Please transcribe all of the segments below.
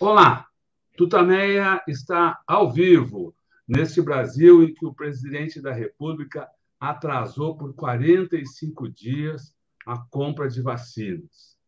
Olá, Tutameia está ao vivo neste Brasil em que o presidente da República atrasou por 45 dias a compra de vacinas.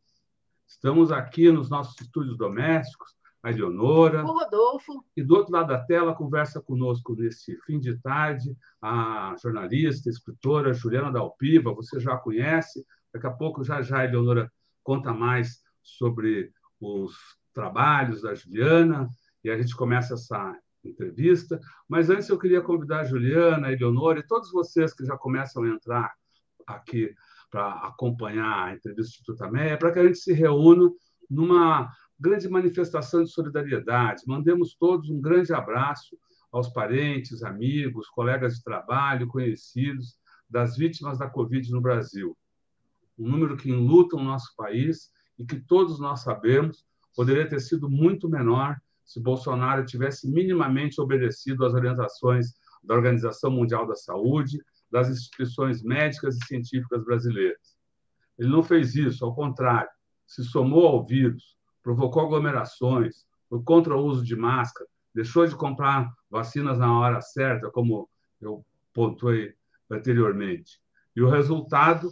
Estamos aqui nos nossos estúdios domésticos, a Eleonora. O Rodolfo. E do outro lado da tela, conversa conosco nesse fim de tarde a jornalista, escritora Juliana Dalpiva, você já conhece. Daqui a pouco, já já, a Eleonora conta mais sobre os trabalhos da Juliana e a gente começa essa entrevista. Mas antes eu queria convidar a Juliana, a Eleonora e todos vocês que já começam a entrar aqui para acompanhar a entrevista do Instituto Améia, para que a gente se reúna numa grande manifestação de solidariedade. Mandemos todos um grande abraço aos parentes, amigos, colegas de trabalho, conhecidos das vítimas da Covid no Brasil. Um número que enluta o nosso país e que todos nós sabemos poderia ter sido muito menor se Bolsonaro tivesse minimamente obedecido às orientações da Organização Mundial da Saúde, das instituições médicas e científicas brasileiras. Ele não fez isso, ao contrário, se somou ao vírus, provocou aglomerações, foi contra o uso de máscara, deixou de comprar vacinas na hora certa, como eu pontuei anteriormente. E o resultado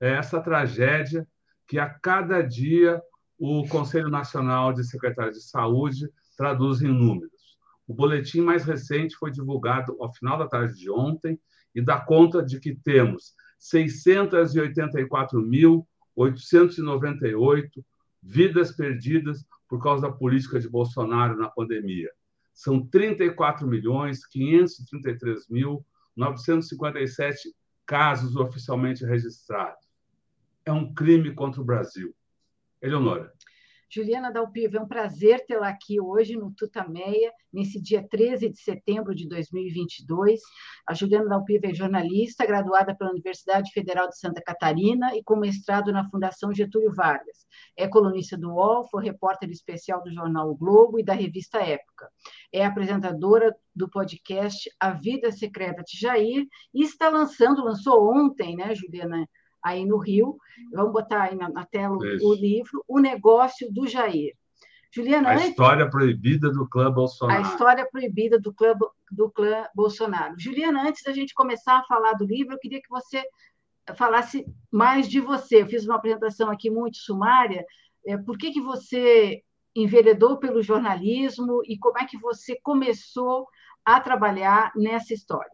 é essa tragédia que a cada dia o Conselho Nacional de Secretários de Saúde traduz em números. O boletim mais recente foi divulgado ao final da tarde de ontem e dá conta de que temos 684.898 vidas perdidas por causa da política de Bolsonaro na pandemia. São 34 milhões 533 mil 957 casos oficialmente registrados. É um crime contra o Brasil. Eleonora. Juliana Dalpiva, é um prazer tê-la aqui hoje no Tutameia, nesse dia 13 de setembro de 2022. A Juliana Dalpiva é jornalista, graduada pela Universidade Federal de Santa Catarina e com mestrado na Fundação Getúlio Vargas. É colunista do UOL, foi repórter especial do jornal O Globo e da revista Época. É apresentadora do podcast A Vida Secreta de Jair e está lançando, lançou ontem, né, Juliana, aí no Rio. Vamos botar aí na, na tela o, o, livro O Negócio do Jair. Juliana, a antes... história proibida do clã Bolsonaro. A história proibida do clã, do clã Bolsonaro. Juliana, antes da gente começar a falar do livro, eu queria que você falasse mais de você. Eu fiz uma apresentação aqui muito sumária. É, por que, que você enveredou pelo jornalismo e como é que você começou a trabalhar nessa história?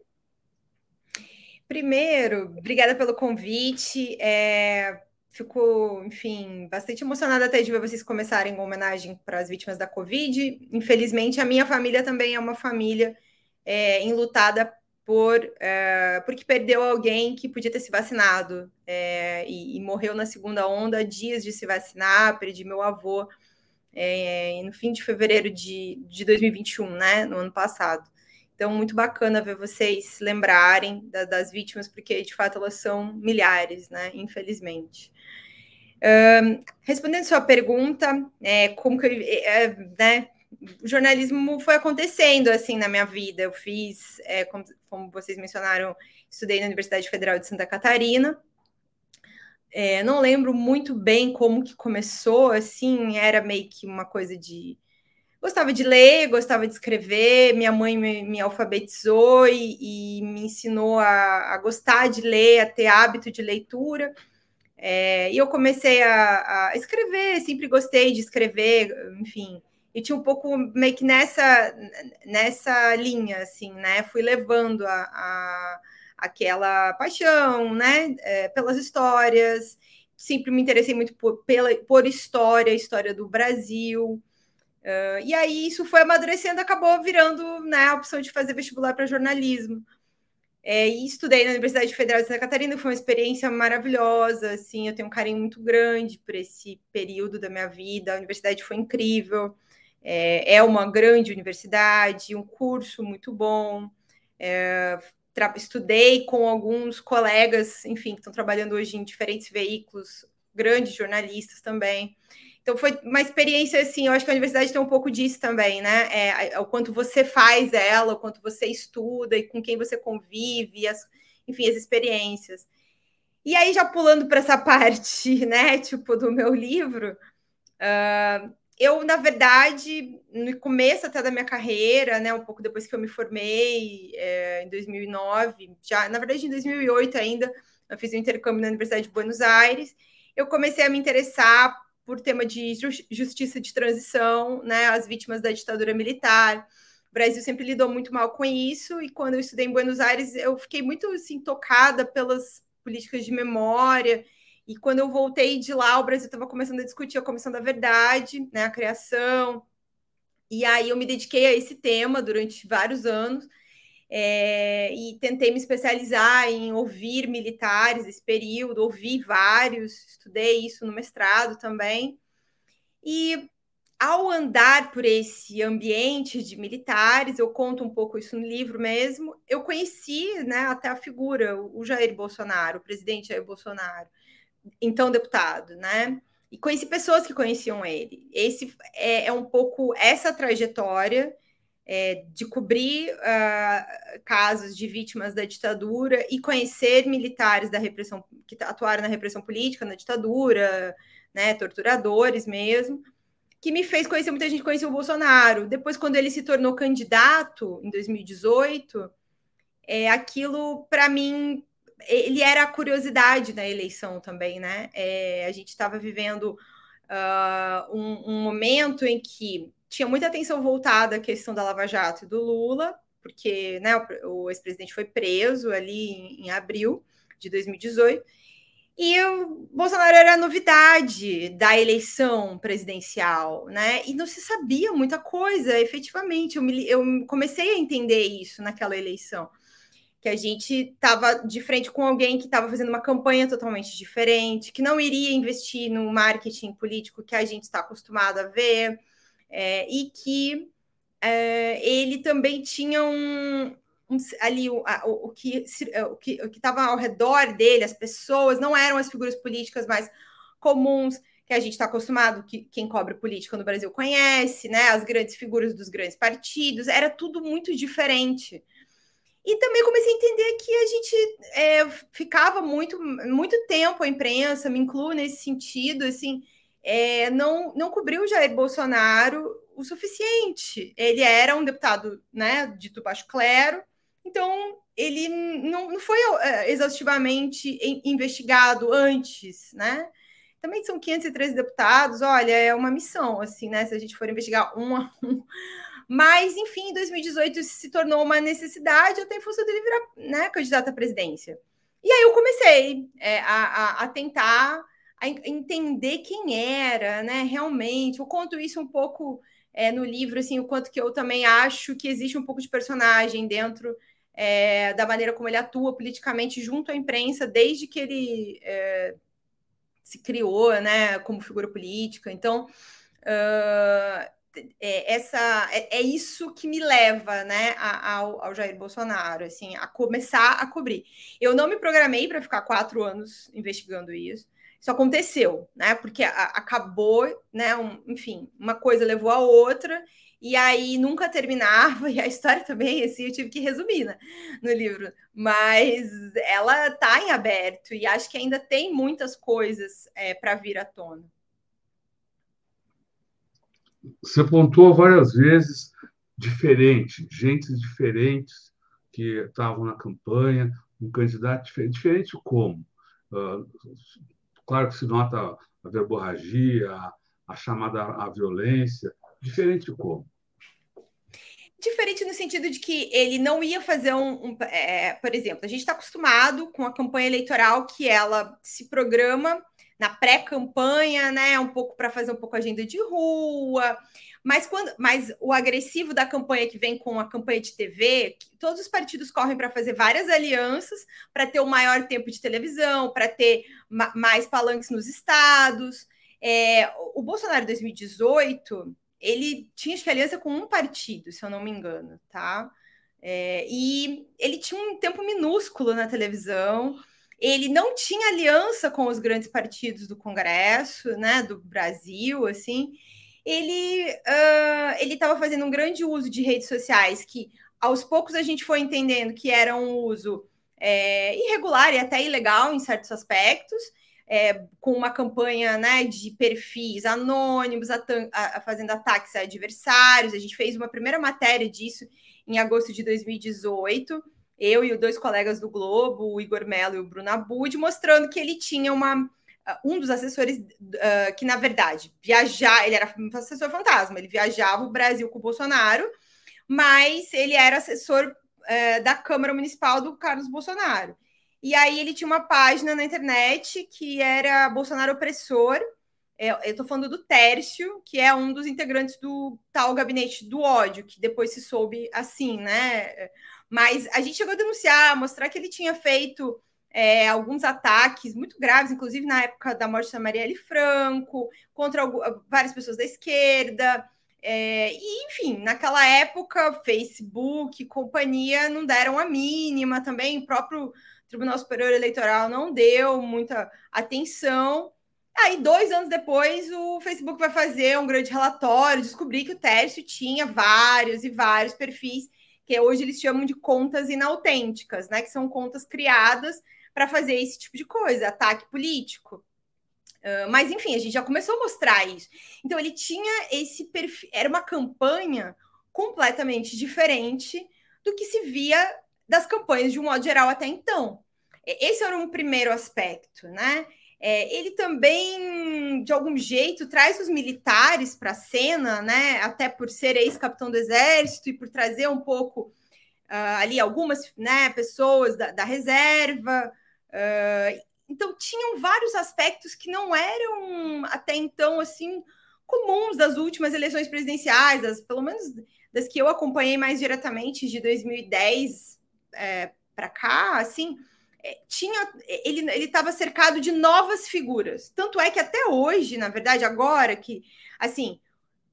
Primeiro, obrigada pelo convite. É, fico, enfim, bastante emocionada até de ver vocês começarem uma homenagem para as vítimas da Covid. Infelizmente, a minha família também é uma família é, enlutada por é, porque perdeu alguém que podia ter se vacinado é, e, e, morreu na segunda onda, dias de se vacinar. Perdi meu avô é, no fim de fevereiro de, de 2021, né, no ano passado. Então, muito bacana ver vocês lembrarem da, das vítimas, porque de fato elas são milhares, né? Infelizmente. Um, respondendo sua pergunta, é, como que eu, é, né, o jornalismo foi acontecendo assim na minha vida. Eu fiz, é, como, como, vocês mencionaram, estudei na Universidade Federal de Santa Catarina. É, não lembro muito bem como que começou, assim, era meio que uma coisa de gostava de ler, gostava de escrever. Minha mãe me, me alfabetizou e, e, me ensinou a, a, gostar de ler, a ter hábito de leitura. É, e eu comecei a, a, escrever, sempre gostei de escrever, enfim. E tinha um pouco meio que nessa, nessa linha, assim, né? Fui levando a, a aquela paixão, né? É, pelas histórias. Sempre me interessei muito por, pela, por história, história do Brasil. Uh, e aí isso foi amadurecendo, acabou virando né, a opção de fazer vestibular para jornalismo. É, e estudei na Universidade Federal de Santa Catarina, foi uma experiência maravilhosa, assim, eu tenho um carinho muito grande por esse período da minha vida, a universidade foi incrível, é, é uma grande universidade, um curso muito bom, é, estudei com alguns colegas, enfim, que estão trabalhando hoje em diferentes veículos, grandes jornalistas também, então foi uma experiência assim, eu acho que a universidade tem um pouco disso também, né? É, é, o quanto você faz ela, o quanto você estuda e com quem você convive, as, enfim, as experiências. E aí, já pulando para essa parte, né, tipo, do meu livro, uh, eu, na verdade, no começo até da minha carreira, né, um pouco depois que eu me formei, é, em 2009, já, na verdade, em 2008 ainda, eu fiz um intercâmbio na Universidade de Buenos Aires, eu comecei a me interessar por tema de justiça de transição, né, as vítimas da ditadura militar. O Brasil sempre lidou muito mal com isso, e quando eu estudei em Buenos Aires, eu fiquei muito assim, tocada pelas políticas de memória e quando eu voltei de lá, o Brasil estava começando a discutir a Comissão da Verdade, né, a criação. E aí eu me dediquei a esse tema durante vários anos é, e tentei me especializar em ouvir militares esse período, ouvi vários, estudei isso no mestrado também. E ao andar por esse ambiente de militares, eu conto um pouco isso no livro mesmo, eu conheci né, até a figura, o Jair Bolsonaro, o presidente Jair Bolsonaro então deputado, né? E conheci pessoas que conheciam ele. Esse é, é um pouco essa trajetória é, de cobrir uh, casos de vítimas da ditadura e conhecer militares da repressão que atuaram na repressão política, na ditadura, né, torturadores mesmo, que me fez conhecer muita gente conheceu o Bolsonaro. Depois, quando ele se tornou candidato em 2018, é, aquilo para mim ele era a curiosidade da eleição também, né? É, a gente estava vivendo uh, um, um, momento em que tinha muita atenção voltada à questão da Lava Jato e do Lula, porque né, o, ex-presidente foi preso ali em, em, abril de 2018. E o Bolsonaro era a novidade da eleição presidencial, né? E não se sabia muita coisa, efetivamente. Eu, me, eu comecei a entender isso naquela eleição que a gente estava de frente com alguém que estava fazendo uma campanha totalmente diferente, que não iria investir no marketing político que a gente está acostumado a ver, é, e que é, ele também tinha um, um ali o, a, o, que o que o que estava ao redor dele, as pessoas não eram as figuras políticas mais comuns que a gente está acostumado, que quem cobre política no Brasil conhece, né? As grandes figuras dos grandes partidos, era tudo muito diferente. E também comecei a entender que a gente é, ficava muito, muito tempo a imprensa, me incluo nesse sentido, assim, é, não, não cobriu o Jair Bolsonaro o suficiente. Ele era um deputado né, dito baixo clero, então ele não, não foi é, exaustivamente investigado antes, né? Também são 513 deputados, olha, é uma missão, assim, né? Se a gente for investigar um a um mas, enfim, em 2018 isso se tornou uma necessidade, até em função dele virar né, candidato à presidência. E aí eu comecei é, a, a, tentar a entender quem era, né, realmente. Eu conto isso um pouco é, no livro, assim, o quanto que eu também acho que existe um pouco de personagem dentro é, da maneira como ele atua politicamente junto à imprensa, desde que ele é, se criou, né, como figura política. Então, uh, é, essa é, é, isso que me leva né, ao, ao, Jair Bolsonaro, assim, a começar a cobrir. Eu não me programei para ficar quatro anos investigando isso. Isso aconteceu, né? Porque a, acabou, né? Um, enfim, uma coisa levou a outra, e aí nunca terminava, e a história também, assim, eu tive que resumir né, no livro. Mas ela está em aberto, e acho que ainda tem muitas coisas é, para vir à tona. Você pontuou várias vezes diferente, gente diferentes que estavam na campanha, um candidato diferente. Diferente como? Uh, claro que se nota a verborragia, a, a chamada à violência. Diferente como? Diferente no sentido de que ele não ia fazer um. um é, por exemplo, a gente está acostumado com a campanha eleitoral que ela se programa na pré-campanha, né? Um pouco para fazer um pouco agenda de rua. Mas quando, mas o agressivo da campanha que vem com a campanha de TV, todos os partidos correm para fazer várias alianças para ter o um maior tempo de televisão, para ter ma mais palanques nos estados. É, o Bolsonaro 2018 ele tinha acho que aliança com um partido, se eu não me engano, tá? É, e ele tinha um tempo minúsculo na televisão ele não tinha aliança com os grandes partidos do Congresso, né, do Brasil, assim. Ele uh, ele estava fazendo um grande uso de redes sociais que aos poucos a gente foi entendendo que era um uso é, irregular e até ilegal em certos aspectos. é, com uma campanha né, de perfis anônimos, a, a, fazendo ataques a adversários. A gente fez uma primeira matéria disso em agosto de 2018, eu e os dois colegas do Globo, o Igor Mello e o Bruno Abud, mostrando que ele tinha uma um dos assessores uh, que, na verdade, viajar, ele era um assessor fantasma, ele viajava o Brasil com o Bolsonaro, mas ele era assessor uh, da Câmara Municipal do Carlos Bolsonaro. E aí ele tinha uma página na internet que era Bolsonaro Opressor. É, eu estou falando do Tércio, que é um dos integrantes do tal gabinete do ódio, que depois se soube assim, né? Mas a gente chegou a denunciar, mostrar que ele tinha feito é, alguns ataques muito graves, inclusive na época da morte da Marielle Franco, contra várias pessoas da esquerda. É, e, enfim, naquela época, Facebook, companhia não deram a mínima também, o próprio Tribunal Superior Eleitoral não deu muita atenção. Aí, dois anos depois, o Facebook vai fazer um grande relatório, descobrir que o Tércio tinha vários e vários perfis, que hoje eles chamam de contas inautênticas, né? Que são contas criadas para fazer esse tipo de coisa, ataque político. Uh, mas, enfim, a gente já começou a mostrar isso. Então, ele tinha esse perfil, era uma campanha completamente diferente do que se via das campanhas de um modo geral até então. Esse era um primeiro aspecto, né? É, ele também, de algum jeito, traz os militares para a cena, né? Até por ser ex-capitão do exército e por trazer um pouco uh, ali algumas né, pessoas da, da reserva. Uh, então, tinham vários aspectos que não eram até então assim comuns das últimas eleições presidenciais, das, pelo menos das que eu acompanhei mais diretamente de 2010 é, para cá, assim, tinha ele ele estava cercado de novas figuras. Tanto é que até hoje, na verdade, agora que assim,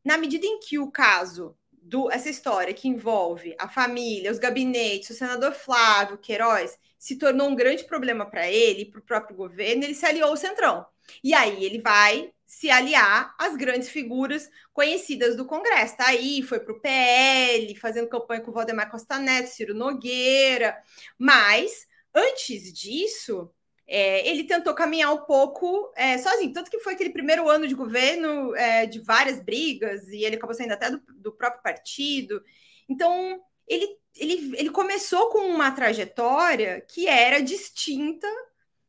na medida em que o caso do essa história que envolve a família, os gabinetes, o senador Flávio Queiroz se tornou um grande problema para ele para o próprio governo, ele se aliou ao Centrão. E aí ele vai se aliar às grandes figuras conhecidas do Congresso. Tá aí, foi para o PL, fazendo campanha com o Valdemar Costa Neto, Ciro Nogueira. Mas, antes disso, é, ele tentou caminhar um pouco é, sozinho. Tanto que foi aquele primeiro ano de governo é, de várias brigas, e ele acabou saindo até do, do próprio partido. Então, ele, ele, ele começou com uma trajetória que era distinta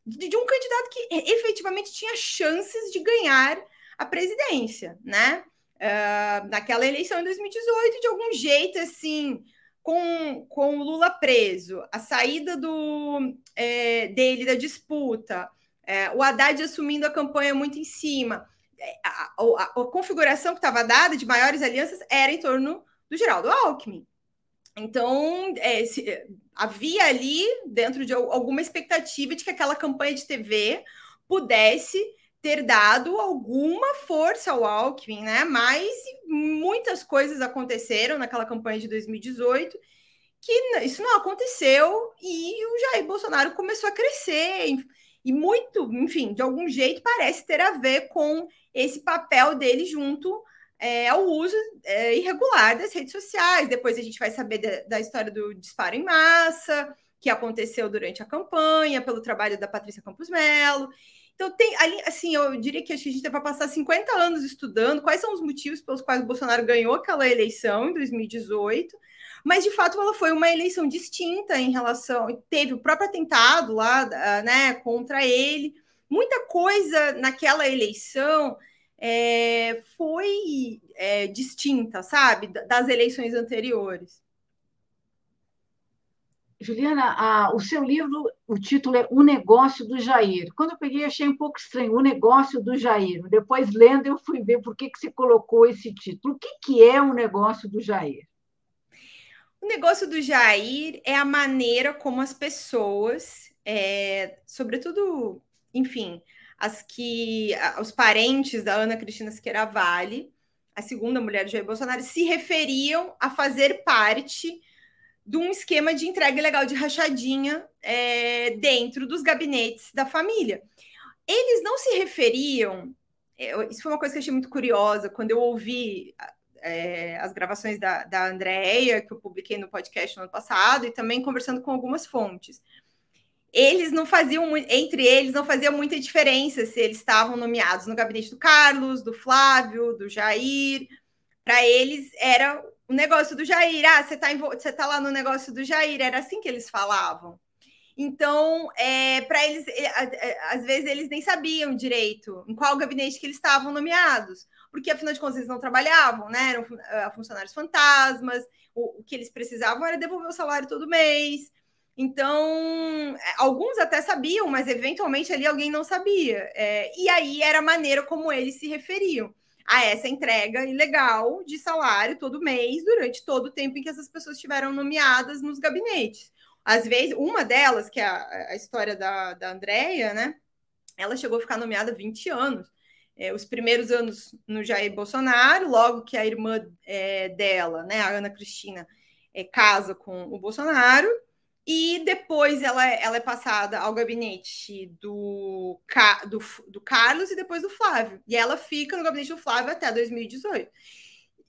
de, de um candidato que efetivamente tinha chances de ganhar a presidência, né? Uh, naquela eleição em 2018, de algum jeito, assim, com, com o Lula preso, a saída do, é, dele da disputa, é, o Haddad assumindo a campanha muito em cima, é, a, a, a configuração que estava dada de maiores alianças era em torno do Geraldo Alckmin. Então, é, se, é, havia ali, dentro de alguma expectativa de que aquela campanha de TV pudesse ter dado alguma força ao Alckmin, né? Mas muitas coisas aconteceram naquela campanha de 2018 que isso não aconteceu e o Jair Bolsonaro começou a crescer e muito, enfim, de algum jeito parece ter a ver com esse papel dele junto é, ao uso é, irregular das redes sociais. Depois a gente vai saber da, da, história do disparo em massa, que aconteceu durante a campanha, pelo trabalho da Patrícia Campos Melo. Então, tem ali, assim, eu diria que a gente vai passar 50 anos estudando quais são os motivos pelos quais o Bolsonaro ganhou aquela eleição em 2018, mas de fato ela foi uma eleição distinta em relação. Teve o próprio atentado lá, né, contra ele. Muita coisa naquela eleição é, foi é, distinta, sabe, das eleições anteriores. Juliana, a, o seu livro, o título é O Negócio do Jair. Quando eu peguei, achei um pouco estranho, O Negócio do Jair. Depois, lendo, eu fui ver por que, que você colocou esse título. O que, que é o negócio do Jair? O negócio do Jair é a maneira como as pessoas, é, sobretudo, enfim, as que os parentes da Ana Cristina Siqueira Vale, a segunda mulher de Jair Bolsonaro, se referiam a fazer parte de um esquema de entrega ilegal de rachadinha é, dentro dos gabinetes da família. Eles não se referiam. É, isso foi uma coisa que eu achei muito curiosa quando eu ouvi é, as gravações da, da Andréia, que eu publiquei no podcast no ano passado, e também conversando com algumas fontes eles não faziam entre eles não fazia muita diferença se eles estavam nomeados no gabinete do Carlos, do Flávio, do Jair. Para eles era o negócio do Jair. Ah, você você tá lá no negócio do Jair. Era assim que eles falavam. Então, é, para eles, às vezes eles nem sabiam direito em qual gabinete que eles estavam nomeados, porque afinal de contas eles não trabalhavam, né? Eram ah, funcionários fantasmas. O, o que eles precisavam era devolver o salário todo mês. Então, é, alguns até sabiam, mas eventualmente ali alguém não sabia. É, e aí era a maneira como eles se referiam a essa entrega ilegal de salário todo mês, durante todo o tempo em que essas pessoas estiveram nomeadas nos gabinetes. Às vezes, uma delas, que é a, a história da, da Andrea, né? Ela chegou a ficar nomeada 20 anos. É, os primeiros anos no Jair Bolsonaro, logo que a irmã é, dela, né, a Ana Cristina, é, casa com o Bolsonaro, e depois ela, é, ela é passada ao gabinete do, do, do Carlos e depois do Flávio. E ela fica no gabinete do Flávio até 2018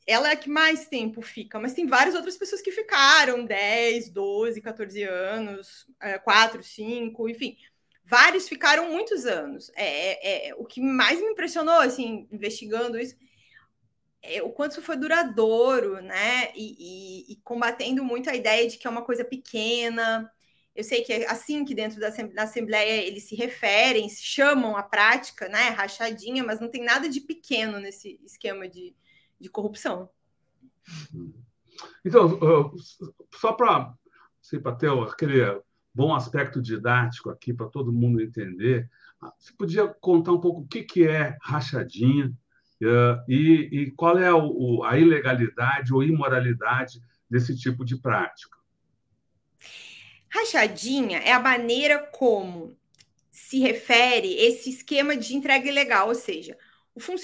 ela é a que mais tempo fica, mas tem várias outras pessoas que ficaram 10, 12, 14 anos, 4, 5, enfim. Vários ficaram muitos anos. É, é, é, o que mais me impressionou, assim, investigando isso, é, o quanto isso foi duradouro, né? E, e, e, combatendo muito a ideia de que é uma coisa pequena. Eu sei que é assim que dentro da, da Assembleia eles se referem, se chamam a prática, né? Rachadinha, mas não tem nada de pequeno nesse esquema de, de corrupção. Então, só para assim, ter aquele bom aspecto didático aqui para todo mundo entender, você podia contar um pouco o que, que é rachadinha, Uh, e, e, qual é o, a ilegalidade ou imoralidade desse tipo de prática? Rachadinha é a maneira como se refere esse esquema de entrega ilegal, ou seja,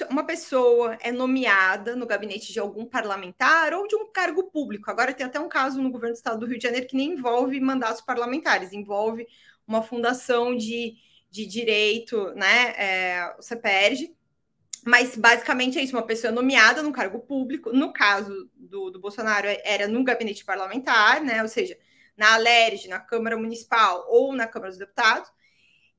uma pessoa é nomeada no gabinete de algum parlamentar ou de um cargo público. Agora tem até um caso no governo do estado do Rio de Janeiro que nem envolve mandatos parlamentares, envolve uma fundação de, de direito, né? É, o CEPERG, mas basicamente é isso: uma pessoa nomeada no cargo público, no caso do, do Bolsonaro, era no gabinete parlamentar, né? Ou seja, na Alerj, na Câmara Municipal ou na Câmara dos Deputados,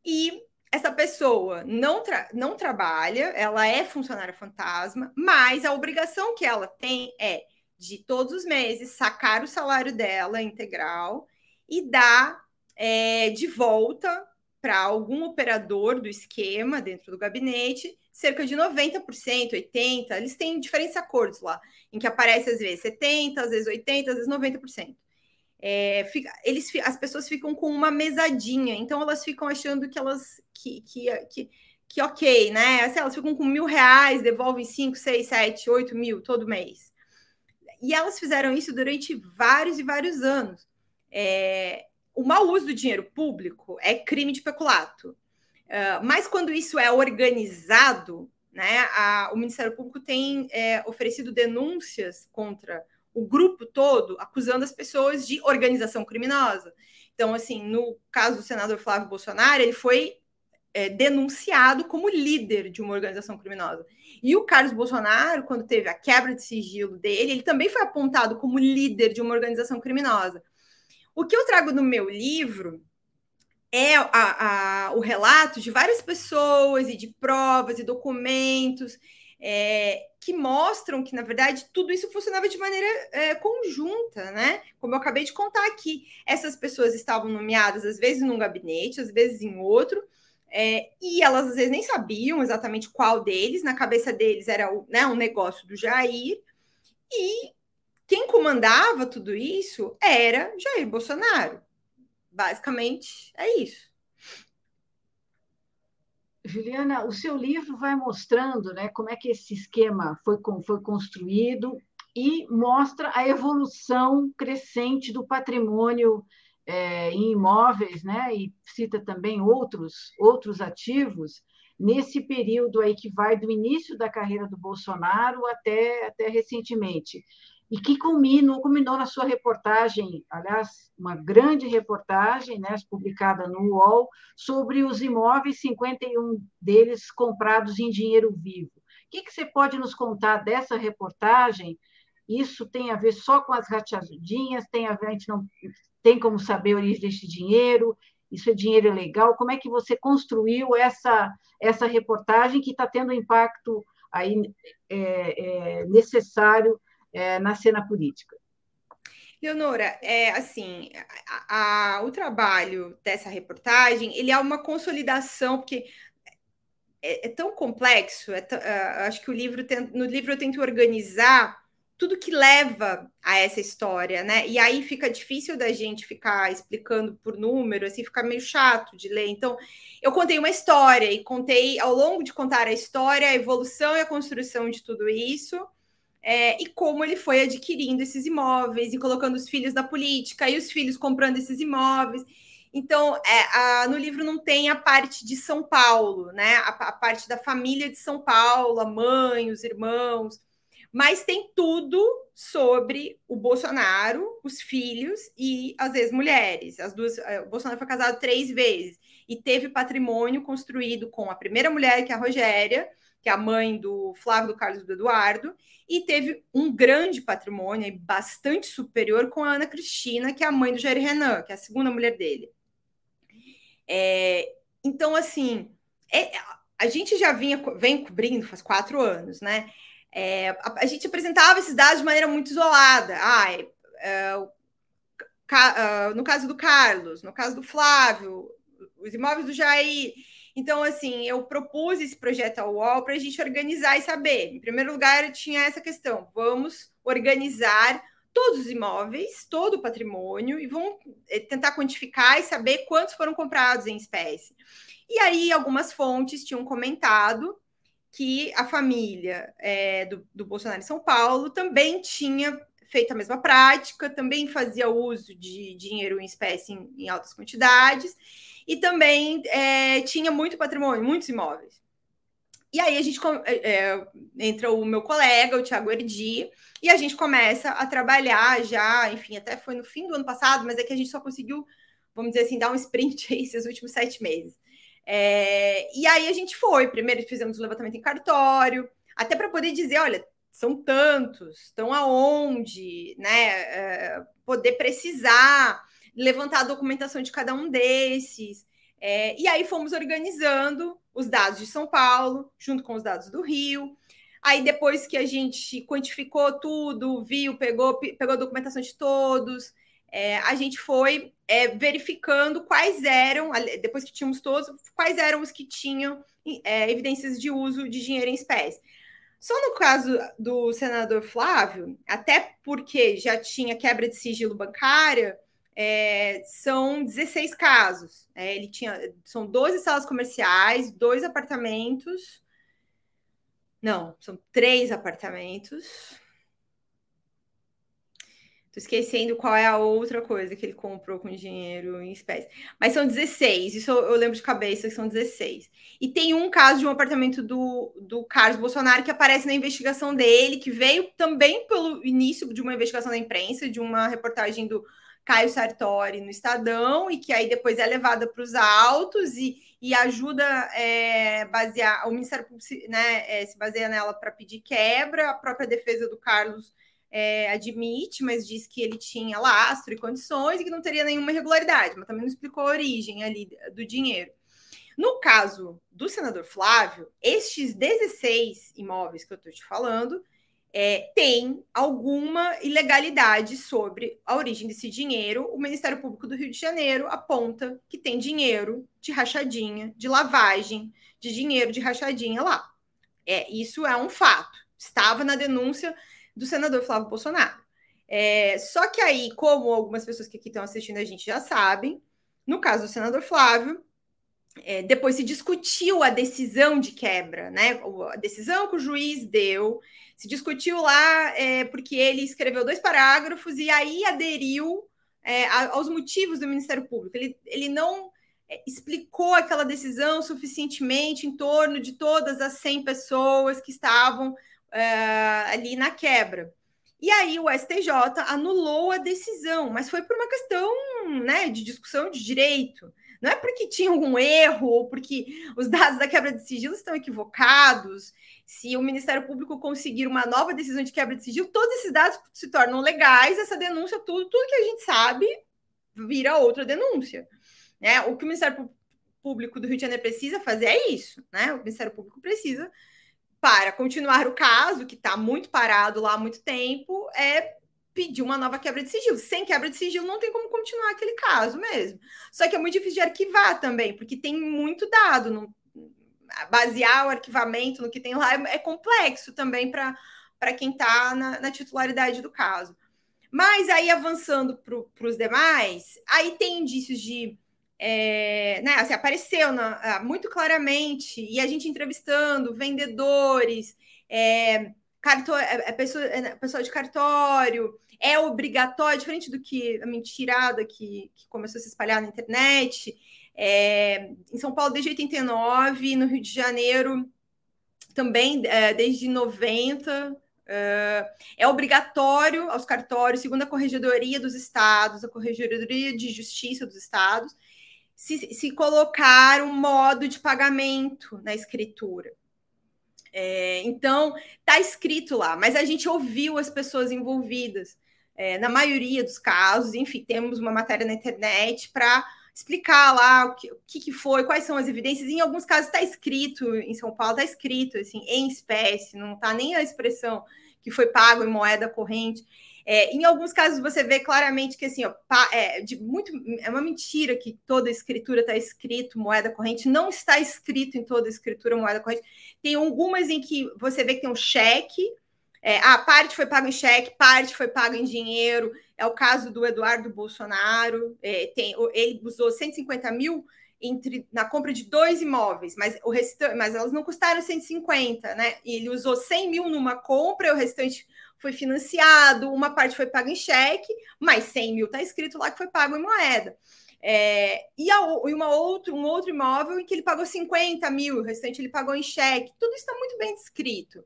e essa pessoa não, tra não trabalha, ela é funcionária fantasma, mas a obrigação que ela tem é de todos os meses sacar o salário dela integral e dar é, de volta para algum operador do esquema dentro do gabinete cerca de 90%, 80%, eles têm diferentes acordos lá, em que aparece às vezes 70%, às vezes 80%, às vezes 90%. É, fica, eles, as pessoas ficam com uma mesadinha, então elas ficam achando que elas que, que, que, que ok, né? Assim, elas ficam com mil reais, devolvem 5, 6, 7, 8 mil todo mês. E elas fizeram isso durante vários e vários anos. É, o mau uso do dinheiro público é crime de peculato. Uh, mas quando isso é organizado, né, a, o Ministério Público tem é, oferecido denúncias contra o grupo todo, acusando as pessoas de organização criminosa. Então, assim, no caso do senador Flávio Bolsonaro, ele foi é, denunciado como líder de uma organização criminosa. E o Carlos Bolsonaro, quando teve a quebra de sigilo dele, ele também foi apontado como líder de uma organização criminosa. O que eu trago no meu livro é a, a, o relato de várias pessoas e de provas e documentos é, que mostram que, na verdade, tudo isso funcionava de maneira é, conjunta, né? Como eu acabei de contar aqui, essas pessoas estavam nomeadas, às vezes, num gabinete, às vezes em outro, é, e elas às vezes nem sabiam exatamente qual deles, na cabeça deles era o, né, um negócio do Jair, e quem comandava tudo isso era Jair Bolsonaro. Basicamente, é isso. Juliana, o seu livro vai mostrando né, como é que esse esquema foi, foi construído e mostra a evolução crescente do patrimônio é, em imóveis, né, e cita também outros, outros ativos, nesse período aí que vai do início da carreira do Bolsonaro até, até recentemente e que culminou, culminou na sua reportagem, aliás, uma grande reportagem, né, publicada no UOL, sobre os imóveis, 51 deles comprados em dinheiro vivo. O que, que você pode nos contar dessa reportagem? Isso tem a ver só com as rachadinhas? Tem a ver, a gente não tem como saber a origem desse dinheiro? isso é dinheiro legal? Como é que você construiu essa, essa reportagem que está tendo impacto aí, é, é, necessário é, na cena política? Leonora, é assim, a, a, o trabalho dessa reportagem, ele é uma consolidação, porque é, é tão complexo, é uh, acho que o livro tem, no livro eu tento organizar tudo que leva a essa história, né? E aí fica difícil da gente ficar explicando por número, assim, fica meio chato de ler. Então, eu contei uma história e contei, ao longo de contar a história, a evolução e a construção de tudo isso, é, e como ele foi adquirindo esses imóveis e colocando os filhos na política e os filhos comprando esses imóveis. Então, é, a, no livro não tem a parte de São Paulo, né? A, a, parte da família de São Paulo, a mãe, os irmãos, mas tem tudo sobre o Bolsonaro, os filhos e as ex-mulheres. As duas, é, o Bolsonaro foi casado três vezes e teve patrimônio construído com a primeira mulher, que é a Rogéria, que é a mãe do Flávio, do Carlos do Eduardo, e teve um grande patrimônio, bastante superior, com a Ana Cristina, que é a mãe do Jair Renan, que é a segunda mulher dele. É, então, assim, é, a gente já vinha, vem cobrindo faz quatro anos, né? É, a, a, gente apresentava esses dados de maneira muito isolada. Ah, é, ca, no caso do Carlos, no caso do Flávio, os imóveis do Jair então, assim, eu propus esse projeto ao UOL para a gente organizar e saber. Em primeiro lugar, tinha essa questão: vamos organizar todos os imóveis, todo o patrimônio, e vamos eh, tentar quantificar e saber quantos foram comprados em espécie. E aí, algumas fontes tinham comentado que a família é, do, do Bolsonaro em São Paulo também tinha feito a mesma prática, também fazia uso de dinheiro em espécie em, em altas quantidades e também é, tinha muito patrimônio, muitos imóveis. E aí a gente é, é, entra o meu colega, o Thiago Erdi, e a gente começa a trabalhar já, enfim, até foi no fim do ano passado, mas é que a gente só conseguiu, vamos dizer assim, dar um sprint aí esses últimos sete meses. É, e aí a gente foi, primeiro fizemos o levantamento em cartório, até para poder dizer, olha, são tantos, estão aonde, né? É, poder precisar levantar a documentação de cada um desses. É, e aí fomos organizando os dados de São Paulo, junto com os dados do Rio. Aí, depois que a gente quantificou tudo, viu, pegou, pegou a documentação de todos, é, a gente foi é, verificando quais eram, depois que tínhamos todos, quais eram os que tinham é, evidências de uso de dinheiro em espécie. Só no caso do senador Flávio, até porque já tinha quebra de sigilo bancária, é, são 16 casos. É, ele tinha, são 12 salas comerciais, dois apartamentos. Não, são três apartamentos. Tô esquecendo qual é a outra coisa que ele comprou com dinheiro em espécie. Mas são 16, isso eu lembro de cabeça que são 16. E tem um caso de um apartamento do, do Carlos Bolsonaro que aparece na investigação dele, que veio também pelo início de uma investigação da imprensa, de uma reportagem do Caio Sartori no Estadão, e que aí depois é levada para os autos e, e ajuda é, basear, o Ministério Público né, é, se baseia nela para pedir quebra, a própria defesa do Carlos é, admite, mas diz que ele tinha lastro e condições e que não teria nenhuma irregularidade, mas também não explicou a origem ali do dinheiro. No caso do senador Flávio, estes 16 imóveis que eu estou te falando é, tem alguma ilegalidade sobre a origem desse dinheiro, o Ministério Público do Rio de Janeiro aponta que tem dinheiro de rachadinha, de lavagem, de dinheiro de rachadinha lá. É, isso é um fato. Estava na denúncia do senador Flávio Bolsonaro. É, só que aí, como algumas pessoas que aqui estão assistindo a gente já sabem, no caso do senador Flávio, é, depois se discutiu a decisão de quebra, né? A decisão que o juiz deu, se discutiu lá é, porque ele escreveu dois parágrafos e aí aderiu é, aos motivos do Ministério Público. Ele, ele não é, explicou aquela decisão suficientemente em torno de todas as 100 pessoas que estavam é, ali na quebra. E aí o STJ anulou a decisão, mas foi por uma questão né, de discussão de direito. Não é porque tinha algum erro ou porque os dados da quebra de sigilo estão equivocados. Se o Ministério Público conseguir uma nova decisão de quebra de sigilo, todos esses dados se tornam legais, essa denúncia, tudo, tudo que a gente sabe, vira outra denúncia. Né? O que o Ministério Público do Rio de Janeiro precisa fazer é isso, né? O Ministério Público precisa, para continuar o caso, que está muito parado lá há muito tempo, é pedir uma nova quebra de sigilo. Sem quebra de sigilo, não tem como continuar aquele caso mesmo. Só que é muito difícil de arquivar também, porque tem muito dado. Não, basear o arquivamento no que tem lá é, complexo também para quem está na, na, titularidade do caso. Mas aí, avançando para os demais, aí tem indícios de. É, né, assim, apareceu na, ah, muito claramente, e a gente entrevistando vendedores, é, cartório, é, é pessoa, é, pessoa de cartório, é obrigatório, diferente do que a mentirada que, que começou a se espalhar na internet. É, em São Paulo desde 89, no Rio de Janeiro também é, desde 90. É, é obrigatório aos cartórios, segundo a Corregedoria dos Estados, a Corregedoria de Justiça dos Estados, se, se colocar um modo de pagamento na escritura. É, então, está escrito lá, mas a gente ouviu as pessoas envolvidas. É, na maioria dos casos, enfim, temos uma matéria na internet para explicar lá o que, o que foi, quais são as evidências. Em alguns casos está escrito, em São Paulo está escrito assim, em espécie, não está nem a expressão que foi pago em moeda corrente. É, em alguns casos você vê claramente que assim, ó, é, de muito, é uma mentira que toda escritura está escrito moeda corrente, não está escrito em toda escritura moeda corrente. Tem algumas em que você vê que tem um cheque, é, ah, parte foi pago em cheque, parte foi pago em dinheiro. É o caso do Eduardo Bolsonaro. É, tem, ele usou 150 mil entre, na compra de dois imóveis, mas, o restante, mas elas não custaram 150, né? E ele usou 100 mil numa compra e o restante foi financiado, uma parte foi paga em cheque, mas 100 mil está escrito lá que foi pago em moeda. É, e, a, uma outro, um outro imóvel em que ele pagou 50 mil, o restante ele pagou em cheque. Tudo está muito bem descrito.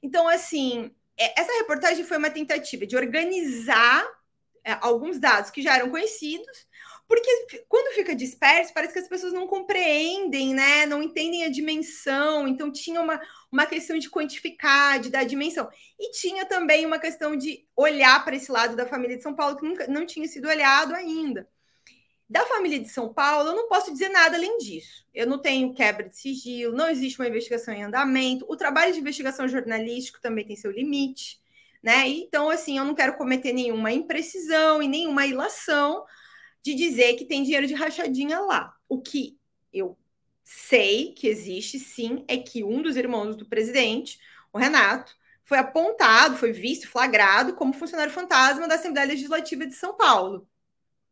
Então, assim, é, essa reportagem foi uma tentativa de organizar é, alguns dados que já eram conhecidos, porque quando fica disperso, parece que as pessoas não compreendem, né? Não entendem a dimensão. Então, tinha uma, uma questão de quantificar, de dar dimensão. E tinha também uma questão de olhar para esse lado da família de São Paulo, que nunca não tinha sido olhado ainda. Da família de São Paulo, eu não posso dizer nada além disso. Eu não tenho quebra de sigilo, não existe uma investigação em andamento. O trabalho de investigação jornalístico também tem seu limite, né? Então, assim, eu não quero cometer nenhuma imprecisão e nenhuma ilação de dizer que tem dinheiro de rachadinha lá. O que eu sei que existe sim é que um dos irmãos do presidente, o Renato, foi apontado, foi visto, flagrado como funcionário fantasma da Assembleia Legislativa de São Paulo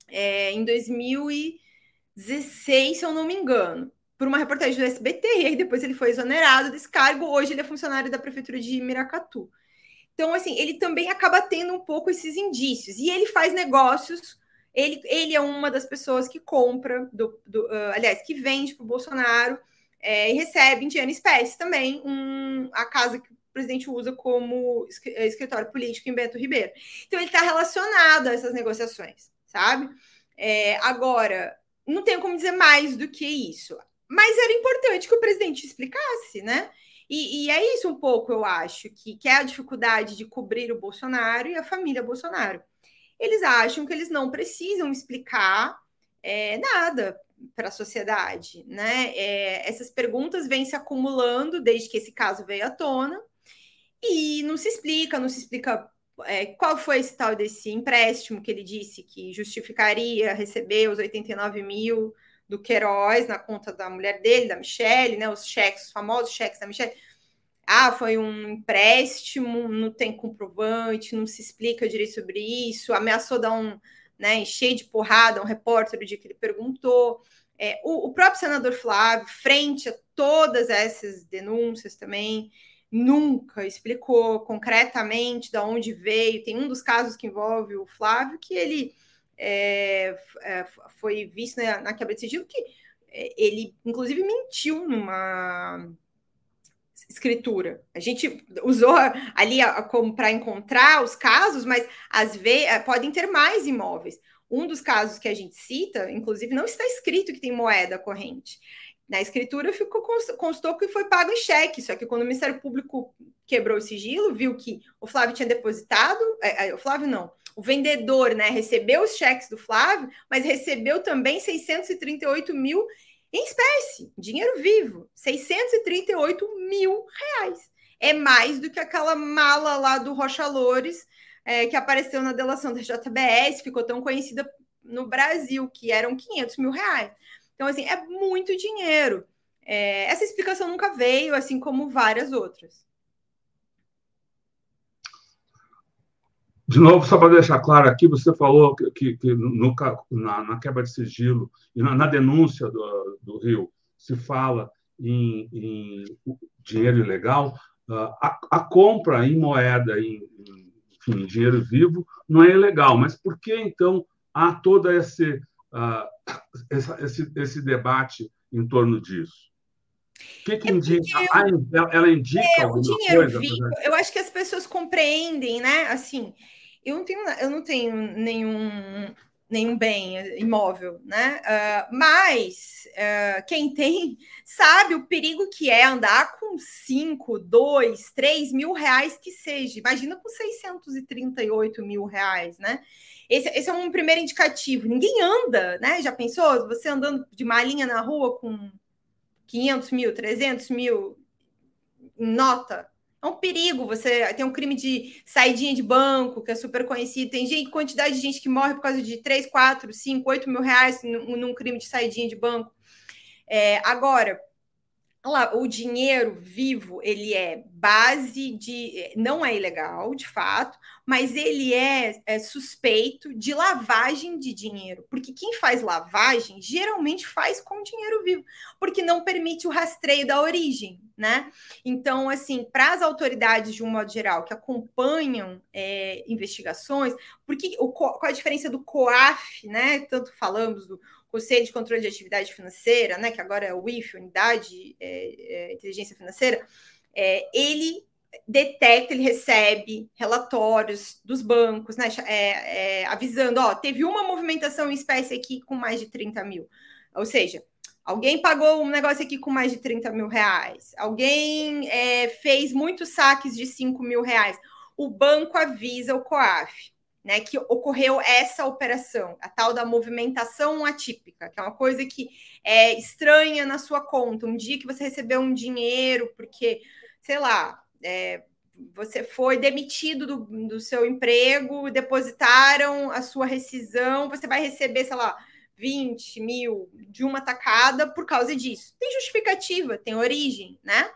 é, em 2016, se eu não me engano, por uma reportagem do SBT, e aí depois ele foi exonerado desse cargo. Hoje ele é funcionário da prefeitura de Miracatu. Então, assim, ele também acaba tendo um pouco esses indícios. E ele faz negócios. Ele, ele é uma das pessoas que compra, do, do uh, aliás, que vende para o Bolsonaro é, e recebe em dinheiro em espécie também um, a casa que o presidente usa como escritório político em Bento Ribeiro. Então, ele está relacionado a essas negociações sabe? É, agora, não tenho como dizer mais do que isso. Mas era importante que o presidente explicasse, né? E, e, é isso um pouco, eu acho, que, que é a dificuldade de cobrir o Bolsonaro e a família Bolsonaro. Eles acham que eles não precisam explicar é, nada para a sociedade, né? É, essas perguntas vêm se acumulando desde que esse caso veio à tona e não se explica, não se explica é, qual foi esse tal desse empréstimo que ele disse que justificaria receber os 89 mil do Queiroz na conta da mulher dele, da Michelle, né? Os cheques, os famosos cheques da Michelle. Ah, foi um empréstimo, não tem comprovante, não se explica direito sobre isso, ameaçou dar um, né, cheio de porrada um repórter o dia que ele perguntou. É, o, o próprio senador Flávio, frente a todas essas denúncias também, nunca explicou concretamente de onde veio. Tem um dos casos que envolve o Flávio, que ele é, é, foi visto na, na quebra de sigilo, que é, ele, inclusive, mentiu numa escritura. A gente usou ali como para encontrar os casos, mas às vezes é, podem ter mais imóveis. Um dos casos que a gente cita, inclusive, não está escrito que tem moeda corrente. Na escritura ficou constou que foi pago em cheque, só que quando o Ministério Público quebrou o sigilo, viu que o Flávio tinha depositado, é, é, o Flávio não, o vendedor, né, recebeu os cheques do Flávio, mas recebeu também 638 mil em espécie, dinheiro vivo, 638 mil reais. É mais do que aquela mala lá do Rocha Loures é, que apareceu na delação da JBS, ficou tão conhecida no Brasil, que eram 500 mil reais. Então, assim, é muito dinheiro. É, essa explicação nunca veio, assim como várias outras. De novo, só para deixar claro aqui, você falou que, que, que no, na, na, quebra de sigilo e na, na denúncia do, do, Rio se fala em, em dinheiro ilegal. Uh, a, a, compra em moeda, em, enfim, em dinheiro vivo, não é ilegal. Mas por que, então, há todo esse, uh, esse, esse debate em torno disso? O que, que é indica? Eu, ela indica é, alguma coisa? Vivo, eu acho que as pessoas compreendem, né? Assim, eu não tenho, eu não tenho nenhum, nenhum bem imóvel, né? Uh, mas uh, quem tem sabe o perigo que é andar com 5, 2, 3 mil reais que seja. Imagina com 638 mil reais, né? Esse, esse, é um primeiro indicativo. Ninguém anda, né? Já pensou? Você andando de malinha na rua com 500 mil, 300 mil em nota? É um perigo. Você tem um crime de saidinha de banco, que é super conhecido. Tem gente, quantidade de gente que morre por causa de 3, 4, 5, 8 mil reais num, num crime de saidinha de banco. É, agora, lá, o dinheiro vivo, ele é base de. Não é ilegal, de fato, mas ele é, é, suspeito de lavagem de dinheiro. Porque quem faz lavagem geralmente faz com dinheiro vivo, porque não permite o rastreio da origem, né? Então, assim, para as autoridades, de um modo geral, que acompanham é, investigações, porque o, qual a diferença do COAF, né? Tanto falamos do Conselho de Controle de Atividade Financeira, né, que agora é o IF, Unidade é, é, Inteligência Financeira, é, ele detecta, ele recebe relatórios dos bancos, né, é, é, avisando, ó, teve uma movimentação em espécie aqui com mais de 30 mil. Ou seja, alguém pagou um negócio aqui com mais de 30 mil reais, alguém é, fez muitos saques de 5 mil reais. O banco avisa o COAF né, que ocorreu essa operação, a tal da movimentação atípica, que é uma coisa que é estranha na sua conta. Um dia que você recebeu um dinheiro, porque, sei lá, é, você foi demitido do, do seu emprego, depositaram a sua rescisão, você vai receber, sei lá, 20 mil de uma tacada por causa disso. Tem justificativa, tem origem, né?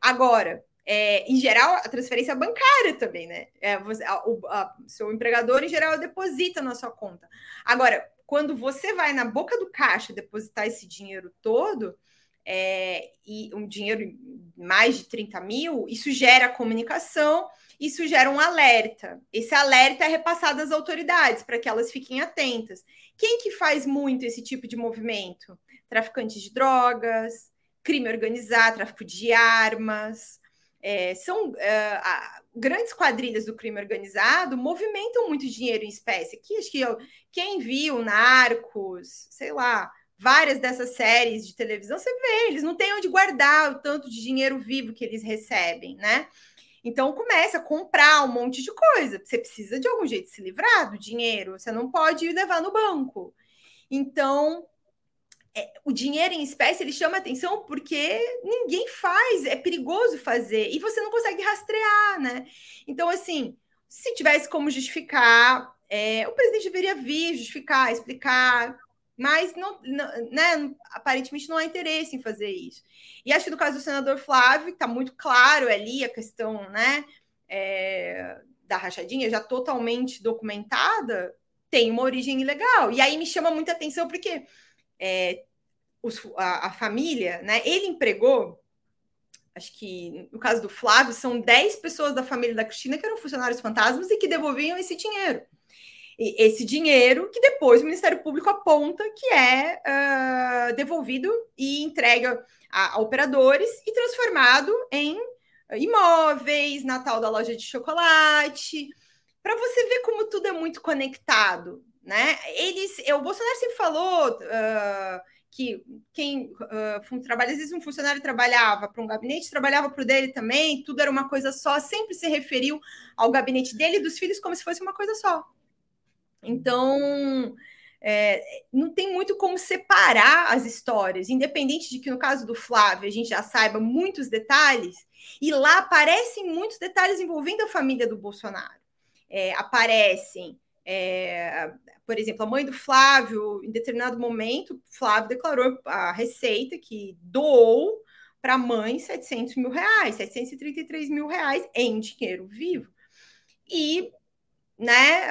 Agora, é, em geral, a transferência bancária também, né? É, você, a, o a, seu empregador, em geral, deposita na sua conta. Agora, quando você vai na boca do caixa depositar esse dinheiro todo, é, e um dinheiro mais de 30 mil, isso gera comunicação, isso gera um alerta. Esse alerta é repassado às autoridades para que elas fiquem atentas. Quem que faz muito esse tipo de movimento? Traficantes de drogas, crime organizado, tráfico de armas, é, são é, a, grandes quadrilhas do crime organizado movimentam muito dinheiro em espécie. Aqui, acho que eu, quem viu Narcos, sei lá, várias dessas séries de televisão, você vê, eles não têm onde guardar o tanto de dinheiro vivo que eles recebem, né? Então começa a comprar um monte de coisa. Você precisa de algum jeito se livrar do dinheiro, você não pode levar no banco. Então, é, o dinheiro em espécie ele chama atenção porque ninguém faz, é perigoso fazer e você não consegue rastrear, né? Então, assim, se tivesse como justificar, é, o presidente deveria vir justificar, explicar, mas não, não, né, aparentemente não há interesse em fazer isso. E acho que no caso do senador Flávio, está muito claro ali a questão né, é, da rachadinha, já totalmente documentada, tem uma origem ilegal. E aí me chama muita atenção porque é, os, a, a, família, né? Ele empregou, acho que no caso do Flávio, são 10 pessoas da família da Cristina que eram funcionários fantasmas e que devolviam esse dinheiro. E esse dinheiro que depois o Ministério Público aponta que é uh, devolvido e entregue a, a, operadores e transformado em imóveis, Natal da loja de chocolate, para você ver como tudo é muito conectado, né? Eles, o Bolsonaro sempre falou uh, que quem uh, trabalha, às vezes um funcionário trabalhava para um gabinete, trabalhava para o dele também, tudo era uma coisa só, sempre se referiu ao gabinete dele e dos filhos como se fosse uma coisa só. Então, é, não tem muito como separar as histórias, independente de que no caso do Flávio a gente já saiba muitos detalhes, e lá aparecem muitos detalhes envolvendo a família do Bolsonaro. É, aparecem, é, por exemplo, a mãe do Flávio, em determinado momento, Flávio declarou a Receita que doou para a mãe 700 mil reais, 733 mil reais em dinheiro vivo. E né?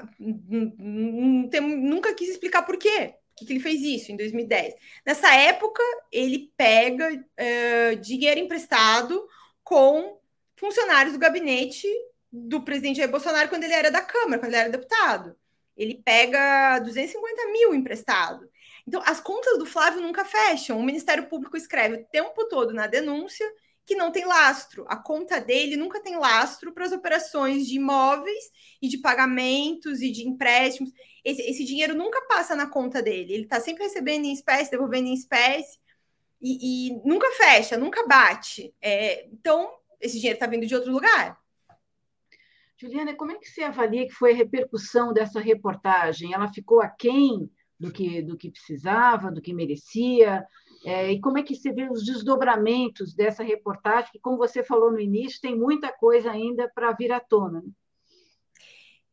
Uh, tem, nunca quis explicar por quê. Por que ele fez isso em 2010? Nessa época, ele pega uh, dinheiro emprestado com funcionários do gabinete do presidente Jair Bolsonaro quando ele era da Câmara, quando ele era deputado. Ele pega 250 mil emprestado. Então, as contas do Flávio nunca fecham. O Ministério Público escreve o tempo todo na denúncia que não tem lastro. A conta dele nunca tem lastro para as operações de imóveis e de pagamentos e de empréstimos. Esse, esse dinheiro nunca passa na conta dele. Ele está sempre recebendo em espécie, devolvendo em espécie e, e nunca fecha, nunca bate. É, então, esse dinheiro está vindo de outro lugar. Juliana, como é que você avalia que foi a repercussão dessa reportagem? Ela ficou aquém do que, do que precisava, do que merecia? É, e como é que você vê os desdobramentos dessa reportagem, que, como você falou no início, tem muita coisa ainda para vir à tona? Né?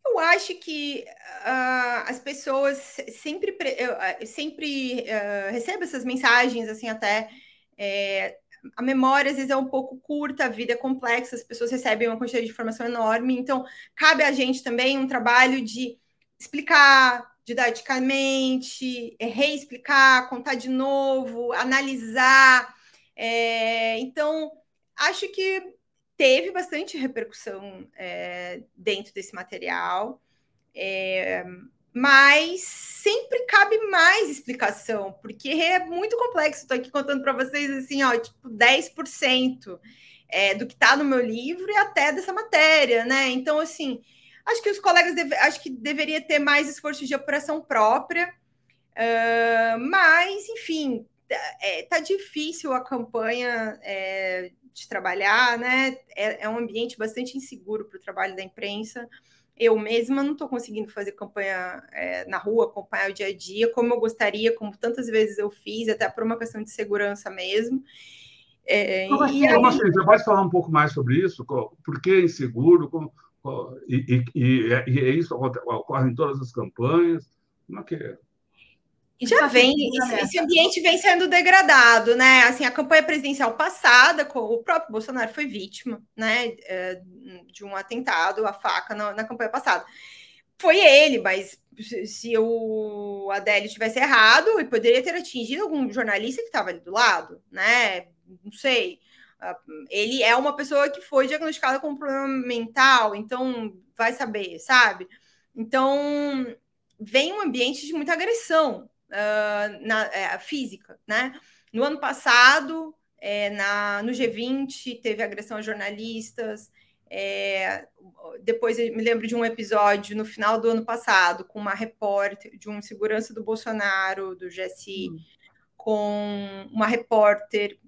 Eu acho que uh, as pessoas sempre, uh, sempre uh, recebem essas mensagens, assim, até. É, a memória às vezes é um pouco curta, a vida é complexa, as pessoas recebem uma quantidade de informação enorme, então cabe a gente também um trabalho de explicar, didaticamente, é, reexplicar, contar de novo, analisar. É, então, acho que teve bastante repercussão é, dentro desse material, é, mas sempre cabe mais explicação, porque é muito complexo. Estou aqui contando para vocês assim, ó, tipo 10% é, do que está no meu livro e até dessa matéria, né? Então, assim, Acho que os colegas deve, acho que deveria ter mais esforço de operação própria, uh, mas enfim, é, tá difícil a campanha é, de trabalhar, né? É, é, um ambiente bastante inseguro para o trabalho da imprensa. Eu mesma não estou conseguindo fazer campanha é, na rua, acompanhar o dia a dia, como eu gostaria, como tantas vezes eu fiz, até por uma questão de segurança mesmo. É, como assim, aí... assim, você pode falar um pouco mais sobre isso? Por que inseguro? Como, e, e, e, é isso ocorre em todas as campanhas. Como é que é? Já vem, esse, ambiente vem sendo degradado, né? Assim, a campanha presidencial passada, o próprio Bolsonaro foi vítima, né, é, de um atentado à faca na, na campanha passada. Foi ele, mas se o Adélio tivesse errado, e poderia ter atingido algum jornalista que estava ali do lado, né? Não sei. Ah, ele é uma pessoa que foi diagnosticada com um problema mental, então vai saber, sabe? Então vem um ambiente de muita agressão uh, na é, física, né? No ano passado, é, na, no G20, teve agressão a jornalistas. É, depois eu me lembro de um episódio no final do ano passado com uma repórter, de um segurança do Bolsonaro, do GSI, hum. com uma repórter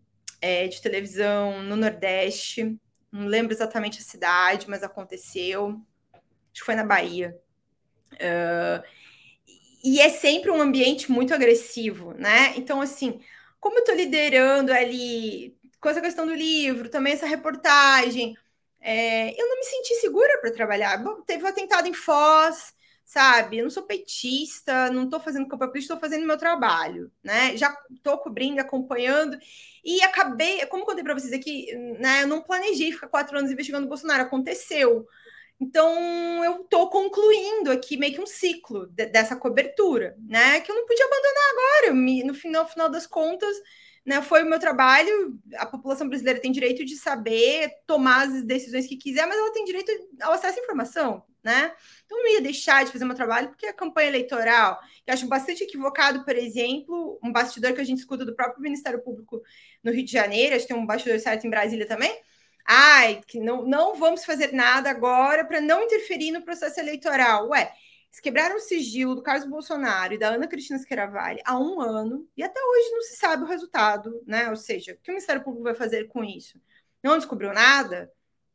é, de televisão no Nordeste. Não lembro exatamente a cidade, mas aconteceu. Acho que foi na Bahia. Uh, e é sempre um ambiente muito agressivo, né? Então, assim, como eu estou liderando ali com essa questão do livro, também essa reportagem, é, eu não me senti segura para trabalhar. Bom, teve um atentado em Foz, sabe? Eu não sou petista, não estou fazendo campanha política, estou fazendo meu trabalho, né? Já estou cobrindo, acompanhando, e acabei, como contei para vocês aqui, né? Eu não planejei ficar quatro anos investigando o Bolsonaro, aconteceu. Então, eu estou concluindo aqui meio que um ciclo de, dessa cobertura, né? Que eu não podia abandonar agora. Me, no, final, final das contas, né, foi o meu trabalho. A população brasileira tem direito de saber, tomar as decisões que quiser, mas ela tem direito ao acesso à informação né? Então, não ia deixar de fazer meu trabalho, porque a campanha eleitoral, eu acho bastante equivocado, por exemplo, um bastidor que a gente escuta do próprio Ministério Público no Rio de Janeiro, acho que tem um bastidor certo em Brasília também. Ai, que não, não vamos fazer nada agora para não interferir no processo eleitoral. Ué, eles quebraram o sigilo do Carlos Bolsonaro e da Ana Cristina Schiaravale há um ano e até hoje não se sabe o resultado, né? Ou seja, o que o Ministério Público vai fazer com isso? Não descobriu nada?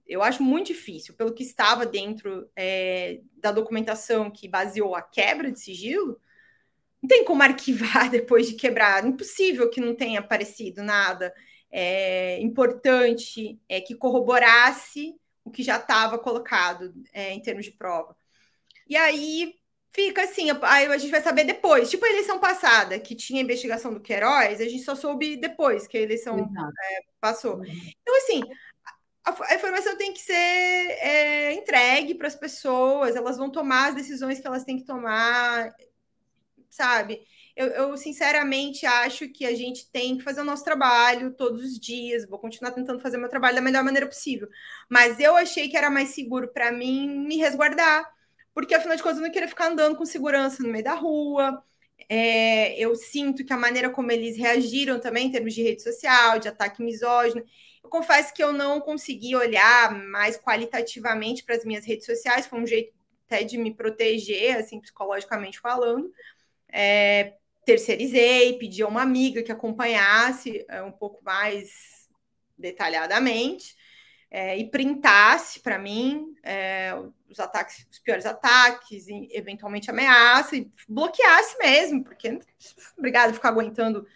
Eu acho muito difícil, pelo que estava dentro é, da documentação que baseou a quebra de sigilo, não tem como arquivar depois de quebrar. Impossível que não tenha aparecido nada é, importante é, que corroborasse o que já estava colocado é, em termos de prova. E aí fica assim, aí a gente vai saber depois. Tipo a eleição passada, que tinha investigação do Queiroz, a gente só soube depois que a eleição é, passou. Uhum. Então, assim, a, a, informação tem que ser é, entregue para as pessoas, elas vão tomar as decisões que elas têm que tomar, sabe? Eu, eu, sinceramente acho que a gente tem que fazer o nosso trabalho todos os dias. Vou continuar tentando fazer meu trabalho da melhor maneira possível. Mas eu achei que era mais seguro para mim me resguardar, porque afinal de contas eu não queria ficar andando com segurança no meio da rua. É, eu sinto que a maneira como eles reagiram também em termos de rede social, de ataque misógino. Eu confesso que eu não consegui olhar mais qualitativamente para as minhas redes sociais, foi um jeito até de me proteger, assim, psicologicamente falando. É, terceirizei, pedi a uma amiga que acompanhasse é, um pouco mais detalhadamente é, e printasse para mim é, os ataques, os piores ataques, e eventualmente ameaça, e bloqueasse mesmo, porque obrigado ficar aguentando,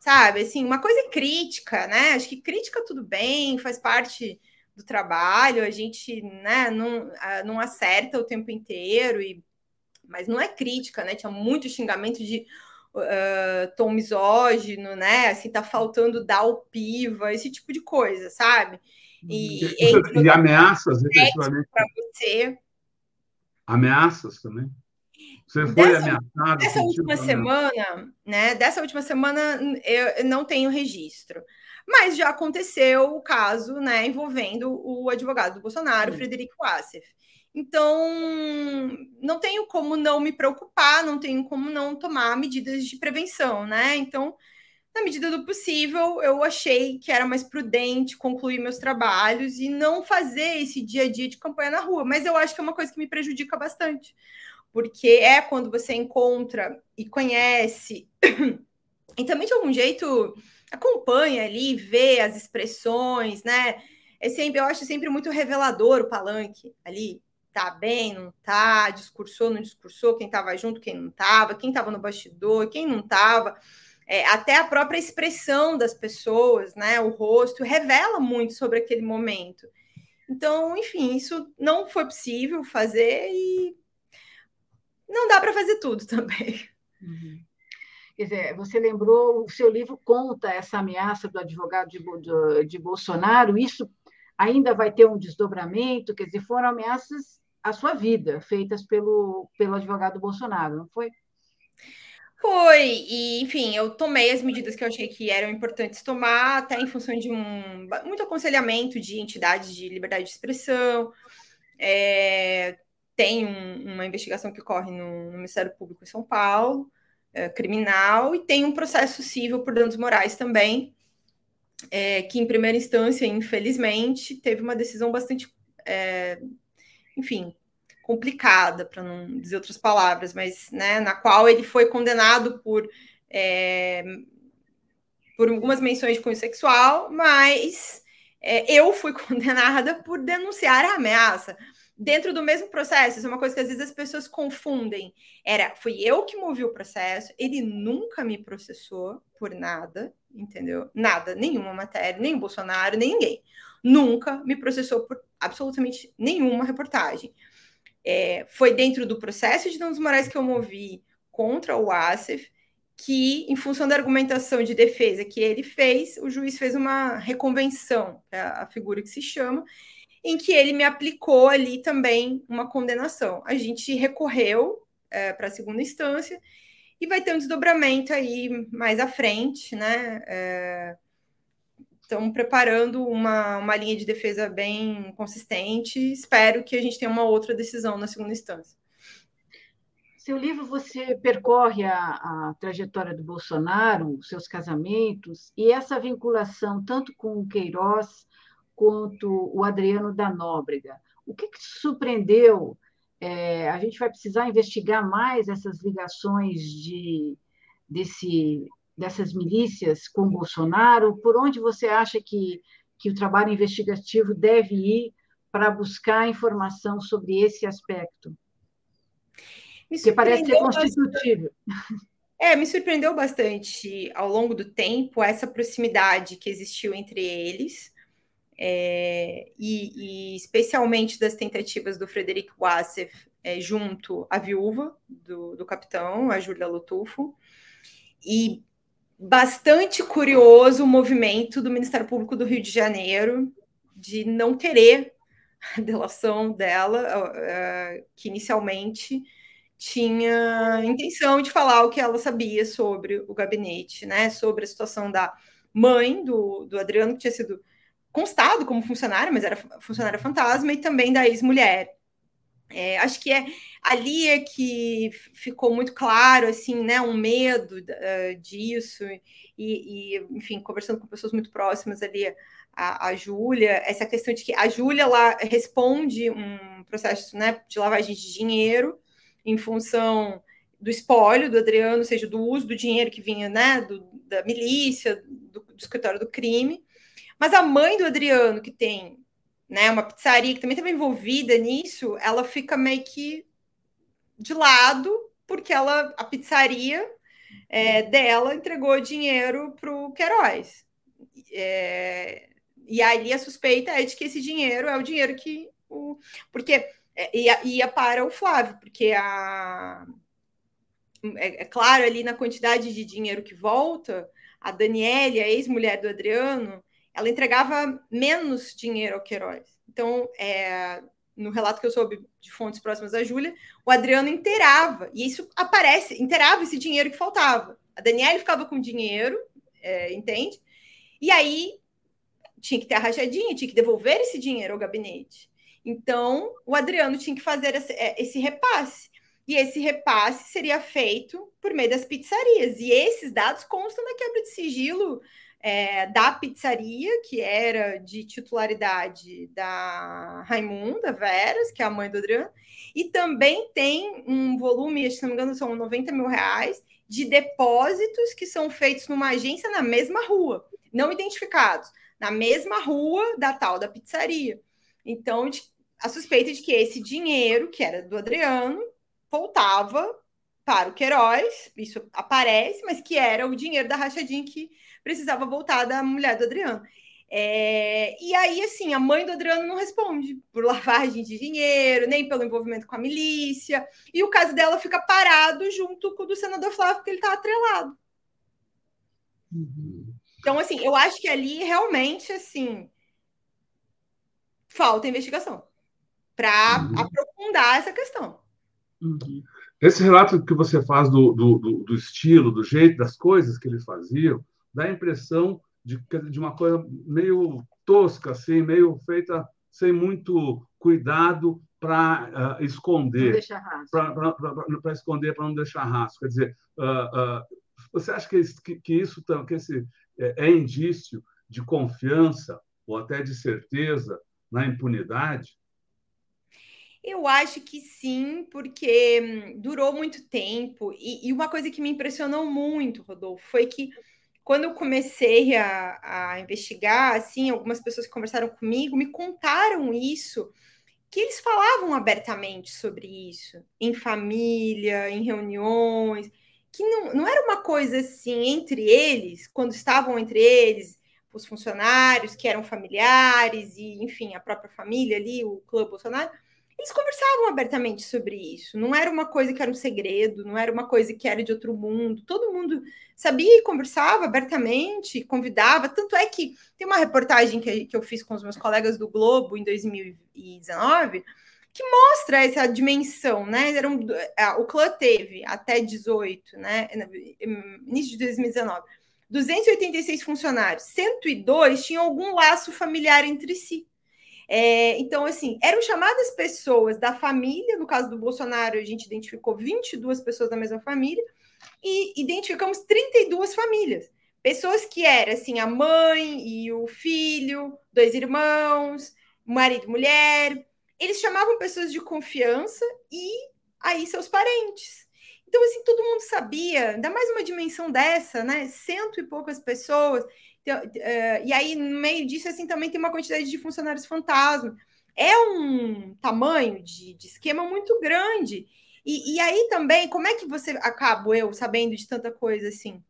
sabe? Assim, uma coisa crítica, né? Acho que crítica tudo bem, faz parte do trabalho, a gente né, não, não acerta o tempo inteiro, e, mas não é crítica, né? Tinha muito xingamento de uh, tom misógino, né? Assim, tá faltando dar o piva, esse tipo de coisa, sabe? E, e, e ameaças, efetivamente. Para você. Ameaças também. Você foi dessa, ameaçado? Dessa última semana, né? Dessa última semana eu não tenho registro. Mas já aconteceu o caso, né, envolvendo o advogado do Bolsonaro, Sim. Frederico Wassef. Então, não tenho como não me preocupar, não tenho como não tomar medidas de prevenção, né? Então, na medida do possível, eu achei que era mais prudente concluir meus trabalhos e não fazer esse dia a dia de campanha na rua. Mas eu acho que é uma coisa que me prejudica bastante, porque é quando você encontra e conhece, e também de algum jeito acompanha ali, vê as expressões, né? É sempre, eu acho sempre muito revelador o palanque ali, tá bem, não tá, discursou, não discursou, quem estava junto, quem não estava, quem estava no bastidor, quem não estava. É, até a própria expressão das pessoas, né, o rosto, revela muito sobre aquele momento. Então, enfim, isso não foi possível fazer e não dá para fazer tudo também. Uhum. Quer dizer, você lembrou, o seu livro conta essa ameaça do advogado de, de, de Bolsonaro, isso ainda vai ter um desdobramento, quer dizer, foram ameaças a sua vida, feitas pelo, pelo advogado Bolsonaro, não foi? Foi, e enfim, eu tomei as medidas que eu achei que eram importantes tomar, até em função de um muito aconselhamento de entidades de liberdade de expressão. É, tem um, uma investigação que corre no, no, Ministério Público em São Paulo, é, criminal, e tem um processo civil por danos morais também, é, que em primeira instância, infelizmente, teve uma decisão bastante é, enfim, complicada, para não dizer outras palavras, mas né, na qual ele foi condenado por, é, por algumas menções de cunho sexual, mas é, eu fui condenada por denunciar a ameaça. Dentro do mesmo processo, isso é uma coisa que às vezes as pessoas confundem. Era, fui eu que movi o processo, ele nunca me processou por nada, entendeu? Nada, nenhuma matéria, nem o Bolsonaro, nem ninguém. Nunca me processou por absolutamente nenhuma reportagem. É, foi dentro do processo de danos morais que eu movi contra o ASEF que, em função da argumentação de defesa que ele fez, o juiz fez uma reconvenção, é a figura que se chama, em que ele me aplicou ali também uma condenação. A gente recorreu é, para a segunda instância e vai ter um desdobramento aí mais à frente, né? É, estão preparando uma, uma linha de defesa bem consistente. Espero que a gente tenha uma outra decisão na segunda instância. Seu livro você percorre a, a trajetória do Bolsonaro, seus casamentos e essa vinculação tanto com o Queiroz quanto o Adriano da Nóbrega. O que, que te surpreendeu? É, a gente vai precisar investigar mais essas ligações de, desse dessas milícias com Bolsonaro? Por onde você acha que, que o trabalho investigativo deve ir para buscar informação sobre esse aspecto? Que parece ser constitutivo. É, me surpreendeu bastante ao longo do tempo essa proximidade que existiu entre eles, é, e, e, especialmente das tentativas do Frederic Wassef é, junto à viúva do, do capitão, a Júlia Lutufo, e bastante curioso o movimento do Ministério Público do Rio de Janeiro de não querer a delação dela, uh, que inicialmente tinha intenção de falar o que ela sabia sobre o gabinete, né? Sobre a situação da mãe do, do Adriano, que tinha sido constado como funcionária, mas era funcionária fantasma, e também da ex-mulher. É, acho que é ali é que ficou muito claro assim, né, um medo uh, disso e, e, enfim, conversando com pessoas muito próximas ali a, a Júlia, essa questão de que a Júlia ela responde um processo, né, de lavagem de dinheiro em função do espólio do Adriano, ou seja, do uso do dinheiro que vinha né, do, da milícia, do, do, escritório do crime. Mas a mãe do Adriano, que tem né, uma pizzaria que também estava envolvida nisso, ela fica meio que de lado, porque ela, a pizzaria é, dela entregou dinheiro para o Queiroz. É, e aí a suspeita é de que esse dinheiro é o dinheiro que. O, porque é, ia, ia para o Flávio, porque a, é, é, claro ali na quantidade de dinheiro que volta, a Daniele, a ex-mulher do Adriano, ela entregava menos dinheiro ao Queiroz. Então, é, no relato que eu soube de fontes próximas à Júlia, o Adriano inteirava, e isso aparece, inteirava esse dinheiro que faltava. A Daniele ficava com dinheiro, é, entende? E aí tinha que ter a rachadinha, tinha que devolver esse dinheiro ao gabinete. Então, o Adriano tinha que fazer esse, é, esse repasse. E esse repasse seria feito por meio das pizzarias. E esses dados constam na quebra de sigilo é, da pizzaria, que era de titularidade da Raimunda Veras, que é a mãe do Adriano, e também tem um volume, se não me engano, são 90 mil reais, de depósitos que são feitos numa agência na mesma rua, não identificados, na mesma rua da tal da pizzaria. Então, a suspeita de que esse dinheiro, que era do Adriano, voltava para o Queiroz, isso aparece, mas que era o dinheiro da rachadinha que precisava voltar da mulher do Adriano. É, e aí, assim, a mãe do Adriano não responde por lavagem de dinheiro, nem pelo envolvimento com a milícia, e o caso dela fica parado junto com o do senador Flávio, porque ele está atrelado. Uhum. Então, assim, eu acho que ali realmente, assim, falta investigação para uhum. aprofundar essa questão. Uhum. Esse relato que você faz do, do, do, do, estilo, do jeito, das coisas que eles faziam, dá a impressão de, de uma coisa meio tosca, assim, meio feita sem muito cuidado para uh, esconder. Para esconder, para não deixar rastro. Quer dizer, uh, uh, você acha que, que, que isso que esse, é, é indício de confiança ou até de certeza na impunidade? Eu acho que sim, porque hum, durou muito tempo. E, e, uma coisa que me impressionou muito, Rodolfo, foi que quando eu comecei a, a, investigar, assim, algumas pessoas que conversaram comigo me contaram isso, que eles falavam abertamente sobre isso, em família, em reuniões, que não, não era uma coisa assim entre eles, quando estavam entre eles, os funcionários que eram familiares e, enfim, a própria família ali, o clã Bolsonaro eles conversavam abertamente sobre isso. Não era uma coisa que era um segredo, não era uma coisa que era de outro mundo. Todo mundo sabia e conversava abertamente, convidava. Tanto é que tem uma reportagem que, que eu fiz com os meus colegas do Globo em 2019 que mostra essa dimensão, né? Era um, o clã teve até 18, né? Início de 2019. 286 funcionários, 102 tinham algum laço familiar entre si. É, então, assim, eram chamadas pessoas da família, no caso do Bolsonaro, a gente identificou 22 pessoas da mesma família, e identificamos 32 famílias. Pessoas que eram, assim, a mãe e o filho, dois irmãos, marido e mulher. Eles chamavam pessoas de confiança e aí seus parentes. Então, assim, todo mundo sabia, ainda mais uma dimensão dessa, né? Cento e poucas pessoas. Uh, e aí, no meio disso, assim, também tem uma quantidade de funcionários fantasma. é um tamanho de, de esquema muito grande. E, e, aí também, como é que você acabo eu sabendo de tanta coisa assim?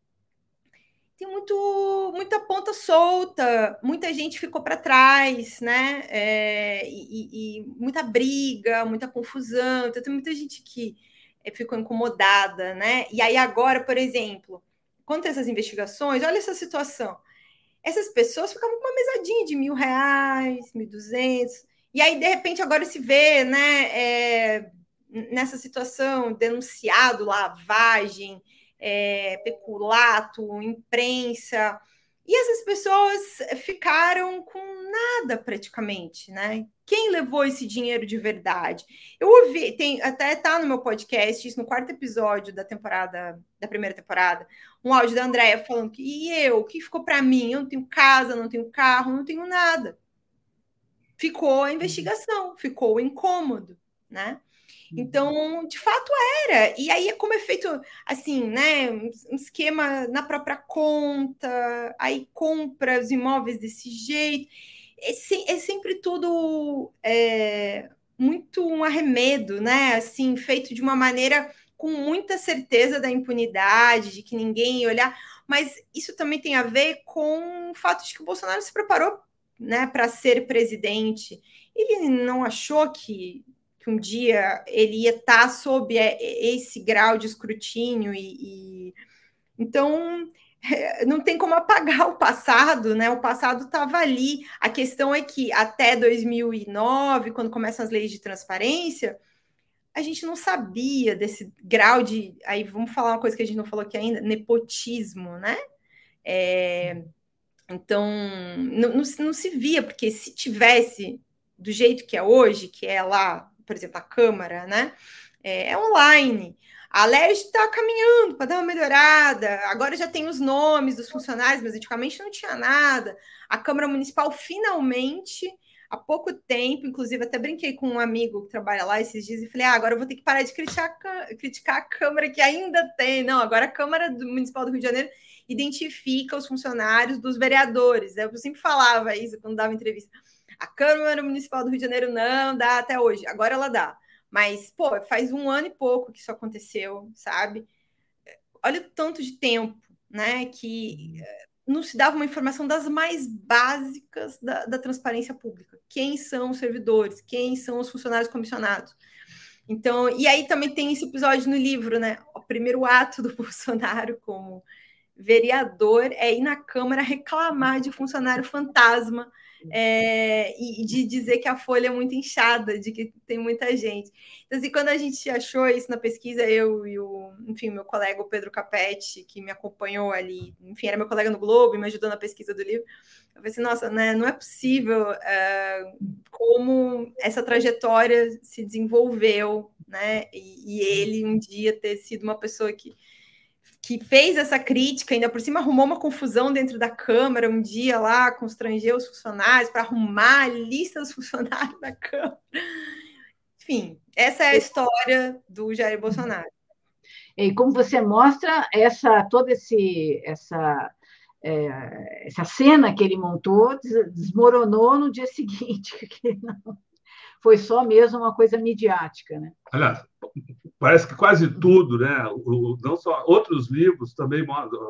Tem muito, muita ponta solta, muita gente ficou para trás, né? É, e, e, muita briga, muita confusão. Então, tem muita gente que é, ficou incomodada, né? E aí, agora, por exemplo, quanto essas investigações, olha essa situação. Essas pessoas ficavam com uma mesadinha de mil reais, mil duzentos, e aí, de repente, agora se vê, né? É, nessa situação, denunciado lavagem, é, peculato, imprensa, e essas pessoas ficaram com nada praticamente, né? Quem levou esse dinheiro de verdade? Eu ouvi, tem até tá no meu podcast, isso no quarto episódio da temporada, da primeira temporada, um áudio da Andréia falando que e eu, o que ficou para mim? Eu não tenho casa, não tenho carro, não tenho nada. Ficou a investigação, ficou o incômodo, né? Uhum. Então, de fato era. E aí, como é feito, assim, né? Um esquema na própria conta, aí compra os imóveis desse jeito. É, é sempre tudo é, muito um arremedo, né? Assim, feito de uma maneira com muita certeza da impunidade, de que ninguém ia olhar. Mas isso também tem a ver com o fato de que o Bolsonaro se preparou né, para ser presidente. Ele não achou que que um dia ele ia estar tá sob é, esse grau de escrutínio e, e... então não tem como apagar o passado, né? O passado estava ali. A questão é que até 2009, quando começam as leis de transparência, a gente não sabia desse grau de. Aí vamos falar uma coisa que a gente não falou aqui ainda: nepotismo, né? É, então, não, não, não se via, porque se tivesse do jeito que é hoje, que é lá por exemplo, a Câmara, né? É, é online. A LERJ está caminhando para dar uma melhorada. Agora já tem os nomes dos funcionários, mas antigamente não tinha nada. A Câmara Municipal finalmente, há pouco tempo, inclusive até brinquei com um amigo que trabalha lá esses dias e falei: ah, agora eu vou ter que parar de criticar, criticar a Câmara que ainda tem. Não, agora a Câmara Municipal do Rio de Janeiro identifica os funcionários dos vereadores. Eu sempre falava isso quando dava entrevista. A Câmara Municipal do Rio de Janeiro não dá até hoje, agora ela dá. Mas, pô, faz um ano e pouco que isso aconteceu, sabe? Olha o tanto de tempo, né? Que eh, não se dava uma informação das mais básicas da, da transparência pública. Quem são os servidores? Quem são os funcionários comissionados? Então, e aí também tem esse episódio no livro, né? O primeiro ato do Bolsonaro como vereador é ir na Câmara reclamar de funcionário fantasma é, e de dizer que a folha é muito inchada, de que tem muita gente. Então, assim, quando a gente achou isso na pesquisa, eu e o, enfim, meu colega o Pedro Capete, que me acompanhou ali, enfim, era meu colega no Globo e me ajudou na pesquisa do livro, eu falei assim, nossa, né, não é possível é, como essa trajetória se desenvolveu, né, e, e ele um dia ter sido uma pessoa que que fez essa crítica, ainda por cima arrumou uma confusão dentro da Câmara um dia lá, constrangeu os funcionários para arrumar a lista dos funcionários da Câmara. Enfim, essa é a história do Jair Bolsonaro. E como você mostra, essa toda esse, essa, é, essa cena que ele montou desmoronou no dia seguinte, que não, foi só mesmo uma coisa midiática. Né? Aliás, parece que quase tudo, né? O, não só outros livros também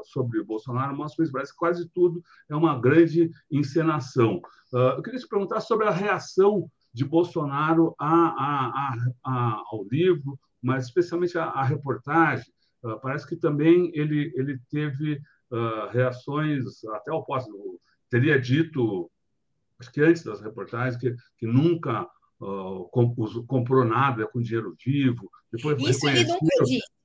sobre Bolsonaro mostram isso. Parece que quase tudo é uma grande encenação. Uh, eu queria te perguntar sobre a reação de Bolsonaro a, a, a, ao livro, mas especialmente à reportagem. Uh, parece que também ele ele teve uh, reações até oposto. Teria dito, acho que antes das reportagens, que, que nunca uh, comprou nada com dinheiro vivo. Depois Isso ele nunca disse.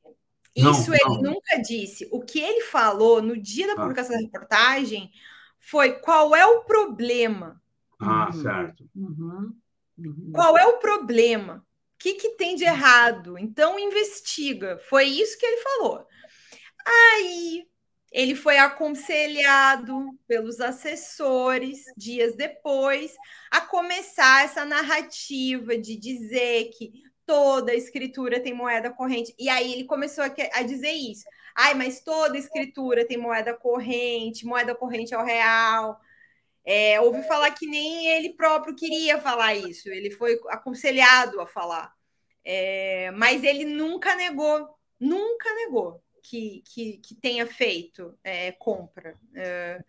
Isso não, ele não. nunca disse. O que ele falou no dia da ah. publicação ah. da reportagem foi qual é o problema. Ah, uhum. certo. Uhum. Uhum. Qual é o problema? O que, que tem de errado? Então investiga. Foi isso que ele falou. Aí ele foi aconselhado pelos assessores dias depois a começar essa narrativa de dizer que toda escritura tem moeda corrente. E aí ele começou a, a dizer isso. Ai, mas toda escritura tem moeda corrente, moeda corrente é o real. É, ouvi falar que nem ele próprio queria falar isso, ele foi aconselhado a falar. É, mas ele nunca negou, nunca negou que, que, que tenha feito é, compra. É,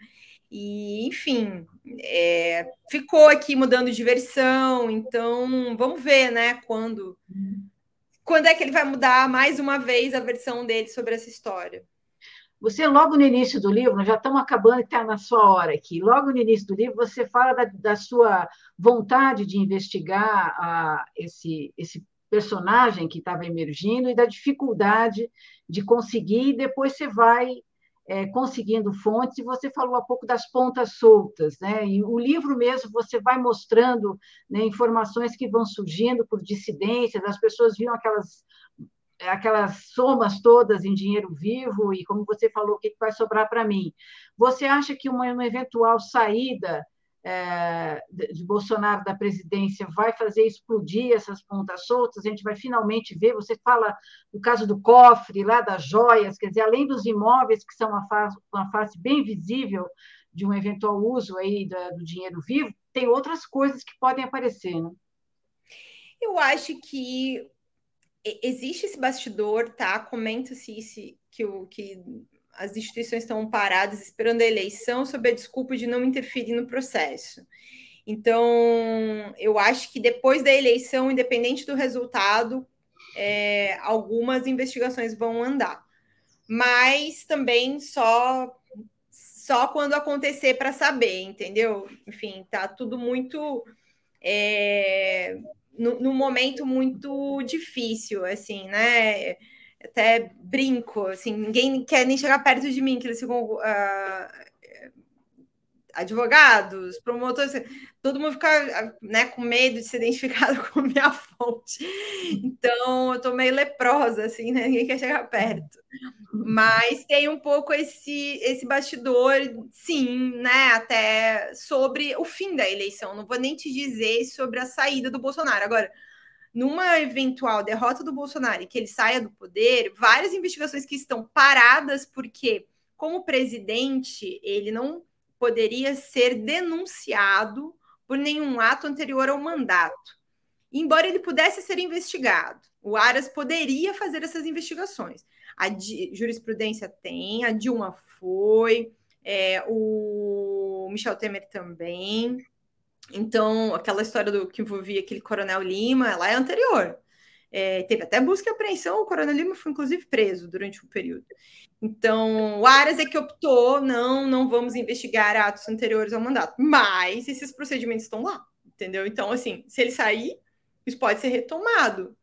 e, enfim, é, ficou aqui mudando de versão, então vamos ver, né, quando, quando é que ele vai mudar mais uma vez a versão dele sobre essa história. Você, logo no início do livro, já estamos acabando está na sua hora aqui, logo no início do livro, você fala da, da sua vontade de investigar a, esse, esse personagem que estava emergindo e da dificuldade de conseguir, e depois você vai é, conseguindo fontes, e você falou há pouco das pontas soltas, né? E o livro mesmo você vai mostrando né, informações que vão surgindo por dissidências, as pessoas viam aquelas aquelas somas todas em dinheiro vivo e como você falou o que vai sobrar para mim você acha que uma, uma eventual saída é, de Bolsonaro da presidência vai fazer explodir essas pontas soltas, a gente vai finalmente ver. Você fala do caso do cofre, lá das joias, quer dizer, além dos imóveis, que são uma face, uma face bem visível de um eventual uso aí do, do dinheiro vivo, tem outras coisas que podem aparecer, né? Eu acho que existe esse bastidor, tá? Comenta-se que o que as instituições estão paradas esperando a eleição sob a desculpa de não interferir no processo. Então, eu acho que depois da eleição, independente do resultado, é, algumas investigações vão andar. Mas também só só quando acontecer para saber, entendeu? Enfim, tá tudo muito é, no momento muito difícil, assim, né? Até brinco, assim, ninguém quer nem chegar perto de mim, que eles ficam uh, advogados, promotores, todo mundo fica né, com medo de ser identificado com minha fonte. Então, eu tô meio leprosa, assim, né? Ninguém quer chegar perto. Mas tem um pouco esse, esse bastidor, sim, né? Até sobre o fim da eleição. Não vou nem te dizer sobre a saída do Bolsonaro. Agora, numa eventual derrota do Bolsonaro e que ele saia do poder, várias investigações que estão paradas porque, como presidente, ele não poderia ser denunciado por nenhum ato anterior ao mandato. Embora ele pudesse ser investigado, o Aras poderia fazer essas investigações. A jurisprudência tem, a Dilma foi, é, o Michel Temer também. Então, aquela história do que envolvia aquele Coronel Lima, ela é anterior. É, teve até busca e apreensão, o Coronel Lima foi inclusive preso durante o período. Então, o Aras é que optou, não, não vamos investigar atos anteriores ao mandato, mas esses procedimentos estão lá, entendeu? Então, assim, se ele sair, isso pode ser retomado.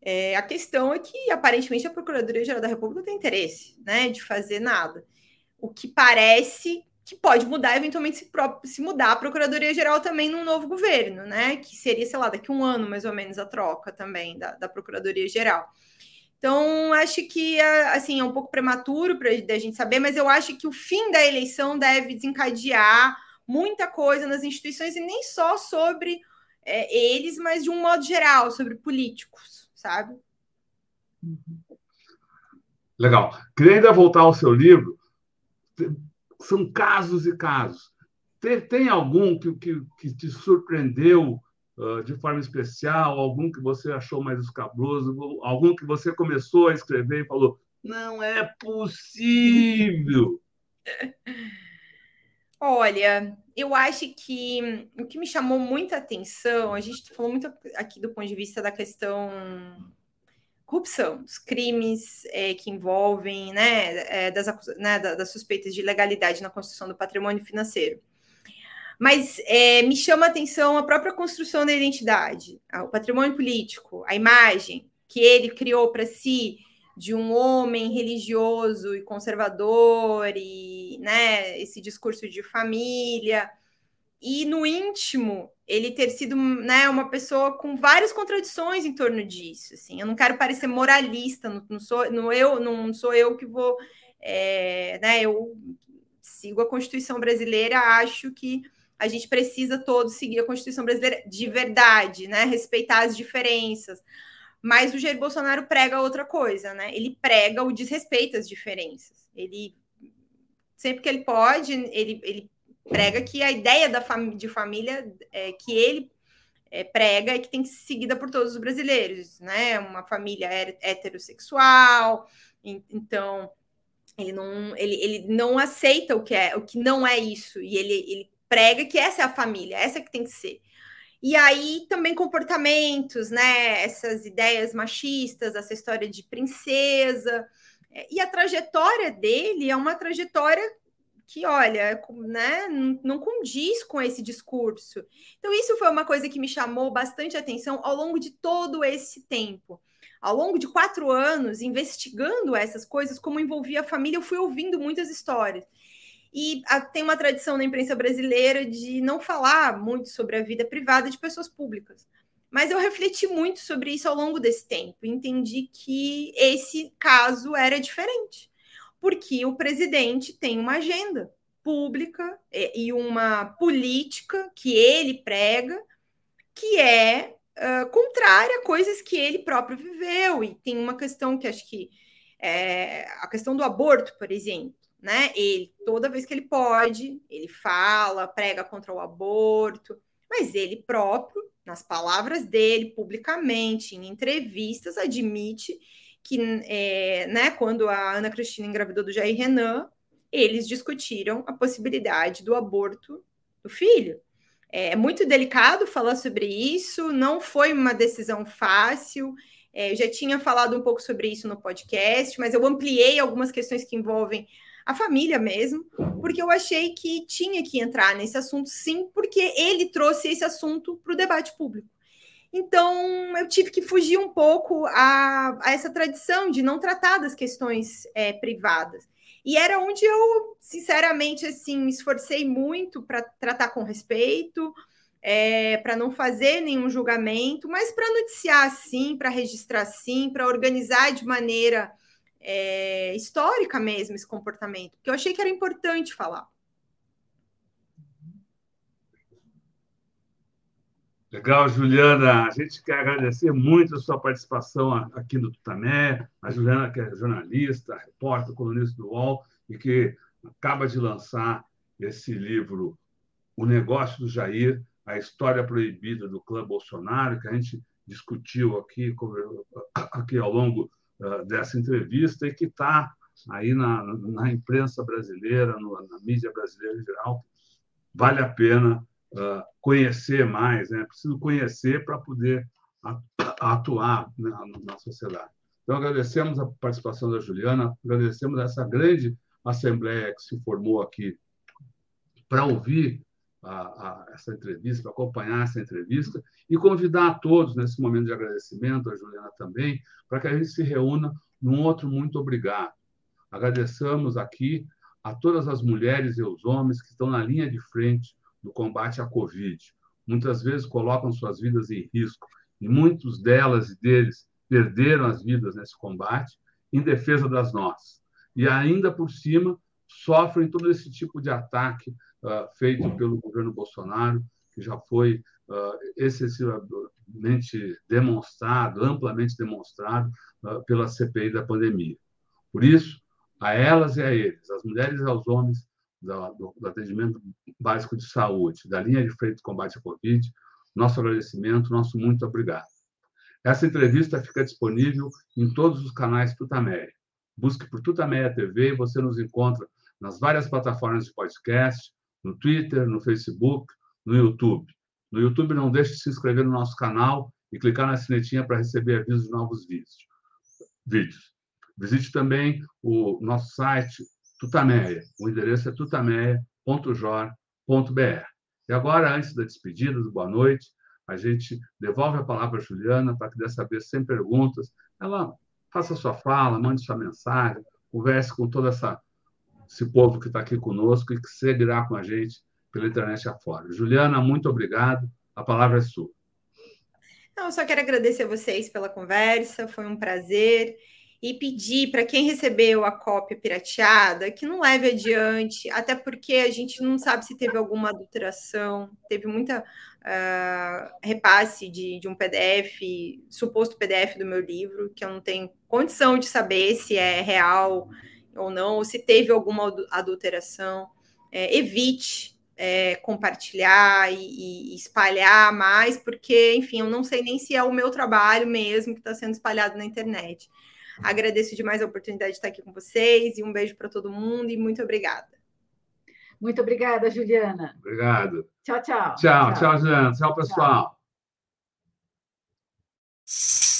É, a questão é que, aparentemente, a Procuradoria-Geral da República tem interesse, né, de fazer nada. O que parece que pode mudar, eventualmente, se, se mudar a Procuradoria-Geral também num novo governo, né? Que seria, sei lá, daqui um ano, mais ou menos, a troca também da, da Procuradoria-Geral. Então, acho que assim, é um pouco prematuro para a gente saber, mas eu acho que o fim da eleição deve desencadear muita coisa nas instituições, e nem só sobre é, eles, mas de um modo geral, sobre políticos, sabe? Legal. Queria ainda voltar ao seu livro são casos e casos. Tem, tem algum que, que, que te surpreendeu uh, de forma especial? Algum que você achou mais escabroso? Algum que você começou a escrever e falou: não é possível? Olha, eu acho que o que me chamou muita atenção, a gente falou muito aqui do ponto de vista da questão corrupção, dos crimes é, que envolvem, né, é, das, né, das suspeitas de ilegalidade na construção do patrimônio financeiro. Mas é, me chama a atenção a própria construção da identidade, o patrimônio político, a imagem que ele criou para si de um homem religioso e conservador e né, esse discurso de família e no íntimo ele ter sido né, uma pessoa com várias contradições em torno disso. Assim, eu não quero parecer moralista, não, não sou, não eu, não sou eu que vou, é, né? Eu sigo a Constituição brasileira, acho que a gente precisa todos seguir a Constituição brasileira de verdade, né? Respeitar as diferenças. Mas o Jair Bolsonaro prega outra coisa, né? Ele prega o desrespeito às diferenças. Ele sempre que ele pode, ele, ele prega que a ideia da fam de família é, que ele é, prega é que tem que ser seguida por todos os brasileiros, né? Uma família heterossexual, então ele não, ele, ele não aceita o que é o que não é isso, e ele, ele prega que essa é a família, essa que tem que ser. E aí também comportamentos, né? Essas ideias machistas, essa história de princesa. E a trajetória dele é uma trajetória que, olha, né, não condiz com esse discurso. Então, isso foi uma coisa que me chamou bastante atenção ao longo de todo esse tempo. Ao longo de quatro anos, investigando essas coisas, como envolvia a família, eu fui ouvindo muitas histórias. E a, tem uma tradição na imprensa brasileira de não falar muito sobre a vida privada de pessoas públicas. Mas eu refleti muito sobre isso ao longo desse tempo. Entendi que esse caso era diferente porque o presidente tem uma agenda pública e uma política que ele prega que é uh, contrária a coisas que ele próprio viveu. E tem uma questão que acho que é a questão do aborto, por exemplo. Né? Ele, toda vez que ele pode, ele fala, prega contra o aborto, mas ele próprio, nas palavras dele, publicamente, em entrevistas, admite que é, né, quando a Ana Cristina engravidou do Jair Renan, eles discutiram a possibilidade do aborto do filho. É muito delicado falar sobre isso, não foi uma decisão fácil. É, eu já tinha falado um pouco sobre isso no podcast, mas eu ampliei algumas questões que envolvem a família mesmo, porque eu achei que tinha que entrar nesse assunto, sim, porque ele trouxe esse assunto para o debate público. Então, eu tive que fugir um pouco a, a essa tradição de não tratar das questões é, privadas. E era onde eu, sinceramente, assim, me esforcei muito para tratar com respeito, é, para não fazer nenhum julgamento, mas para noticiar sim, para registrar sim, para organizar de maneira é, histórica mesmo esse comportamento, porque eu achei que era importante falar. Legal, Juliana. A gente quer agradecer muito a sua participação aqui no Tutamé. A Juliana, que é jornalista, repórter, colunista do UOL, e que acaba de lançar esse livro, O Negócio do Jair, a história proibida do clã Bolsonaro, que a gente discutiu aqui, aqui ao longo uh, dessa entrevista e que está aí na, na imprensa brasileira, no, na mídia brasileira em geral. Vale a pena uh, conhecer mais, né? preciso conhecer para poder atuar na, na sociedade. Então, agradecemos a participação da Juliana, agradecemos essa grande assembleia que se formou aqui para ouvir a, a, essa entrevista, para acompanhar essa entrevista e convidar a todos nesse momento de agradecimento, a Juliana também, para que a gente se reúna num outro muito obrigado. Agradecemos aqui a todas as mulheres e os homens que estão na linha de frente do combate à Covid. Muitas vezes colocam suas vidas em risco e muitos delas e deles perderam as vidas nesse combate em defesa das nossas. E ainda por cima sofrem todo esse tipo de ataque uh, feito pelo governo Bolsonaro, que já foi uh, excessivamente demonstrado, amplamente demonstrado uh, pela CPI da pandemia. Por isso, a elas e a eles, às mulheres e aos homens, do, do, atendimento básico de saúde, da linha de frente de combate à Covid. Nosso agradecimento, nosso muito obrigado. Essa entrevista fica disponível em todos os canais Tutameia. Busque por Tutameia TV e você nos encontra nas várias plataformas de podcast, no Twitter, no Facebook, no YouTube. No YouTube, não deixe de se inscrever no nosso canal e clicar na sinetinha para receber avisos de novos vídeos. Visite também o nosso site Tutameia. O endereço é tutameia.jor.br. E agora, antes da despedida, do boa noite, a gente devolve a palavra à Juliana para que dessa vez, sem perguntas, ela faça sua fala, mande sua mensagem, converse com todo essa, esse povo que está aqui conosco e que seguirá com a gente pela internet afora. Juliana, muito obrigado. A palavra é sua. Não, eu só quero agradecer a vocês pela conversa, foi um prazer e pedir para quem recebeu a cópia pirateada que não leve adiante, até porque a gente não sabe se teve alguma adulteração, teve muita uh, repasse de, de um PDF, suposto PDF do meu livro, que eu não tenho condição de saber se é real ou não, ou se teve alguma adulteração. É, evite é, compartilhar e, e, espalhar mais, porque, enfim, eu não sei nem se é o meu trabalho mesmo que está sendo espalhado na internet. Agradeço demais a oportunidade de estar aqui com vocês e um beijo para todo mundo e muito obrigada. Muito obrigada, Juliana. Obrigado. Tchau, tchau. Tchau, tchau, tchau Juliana. Tchau, pessoal. Tchau.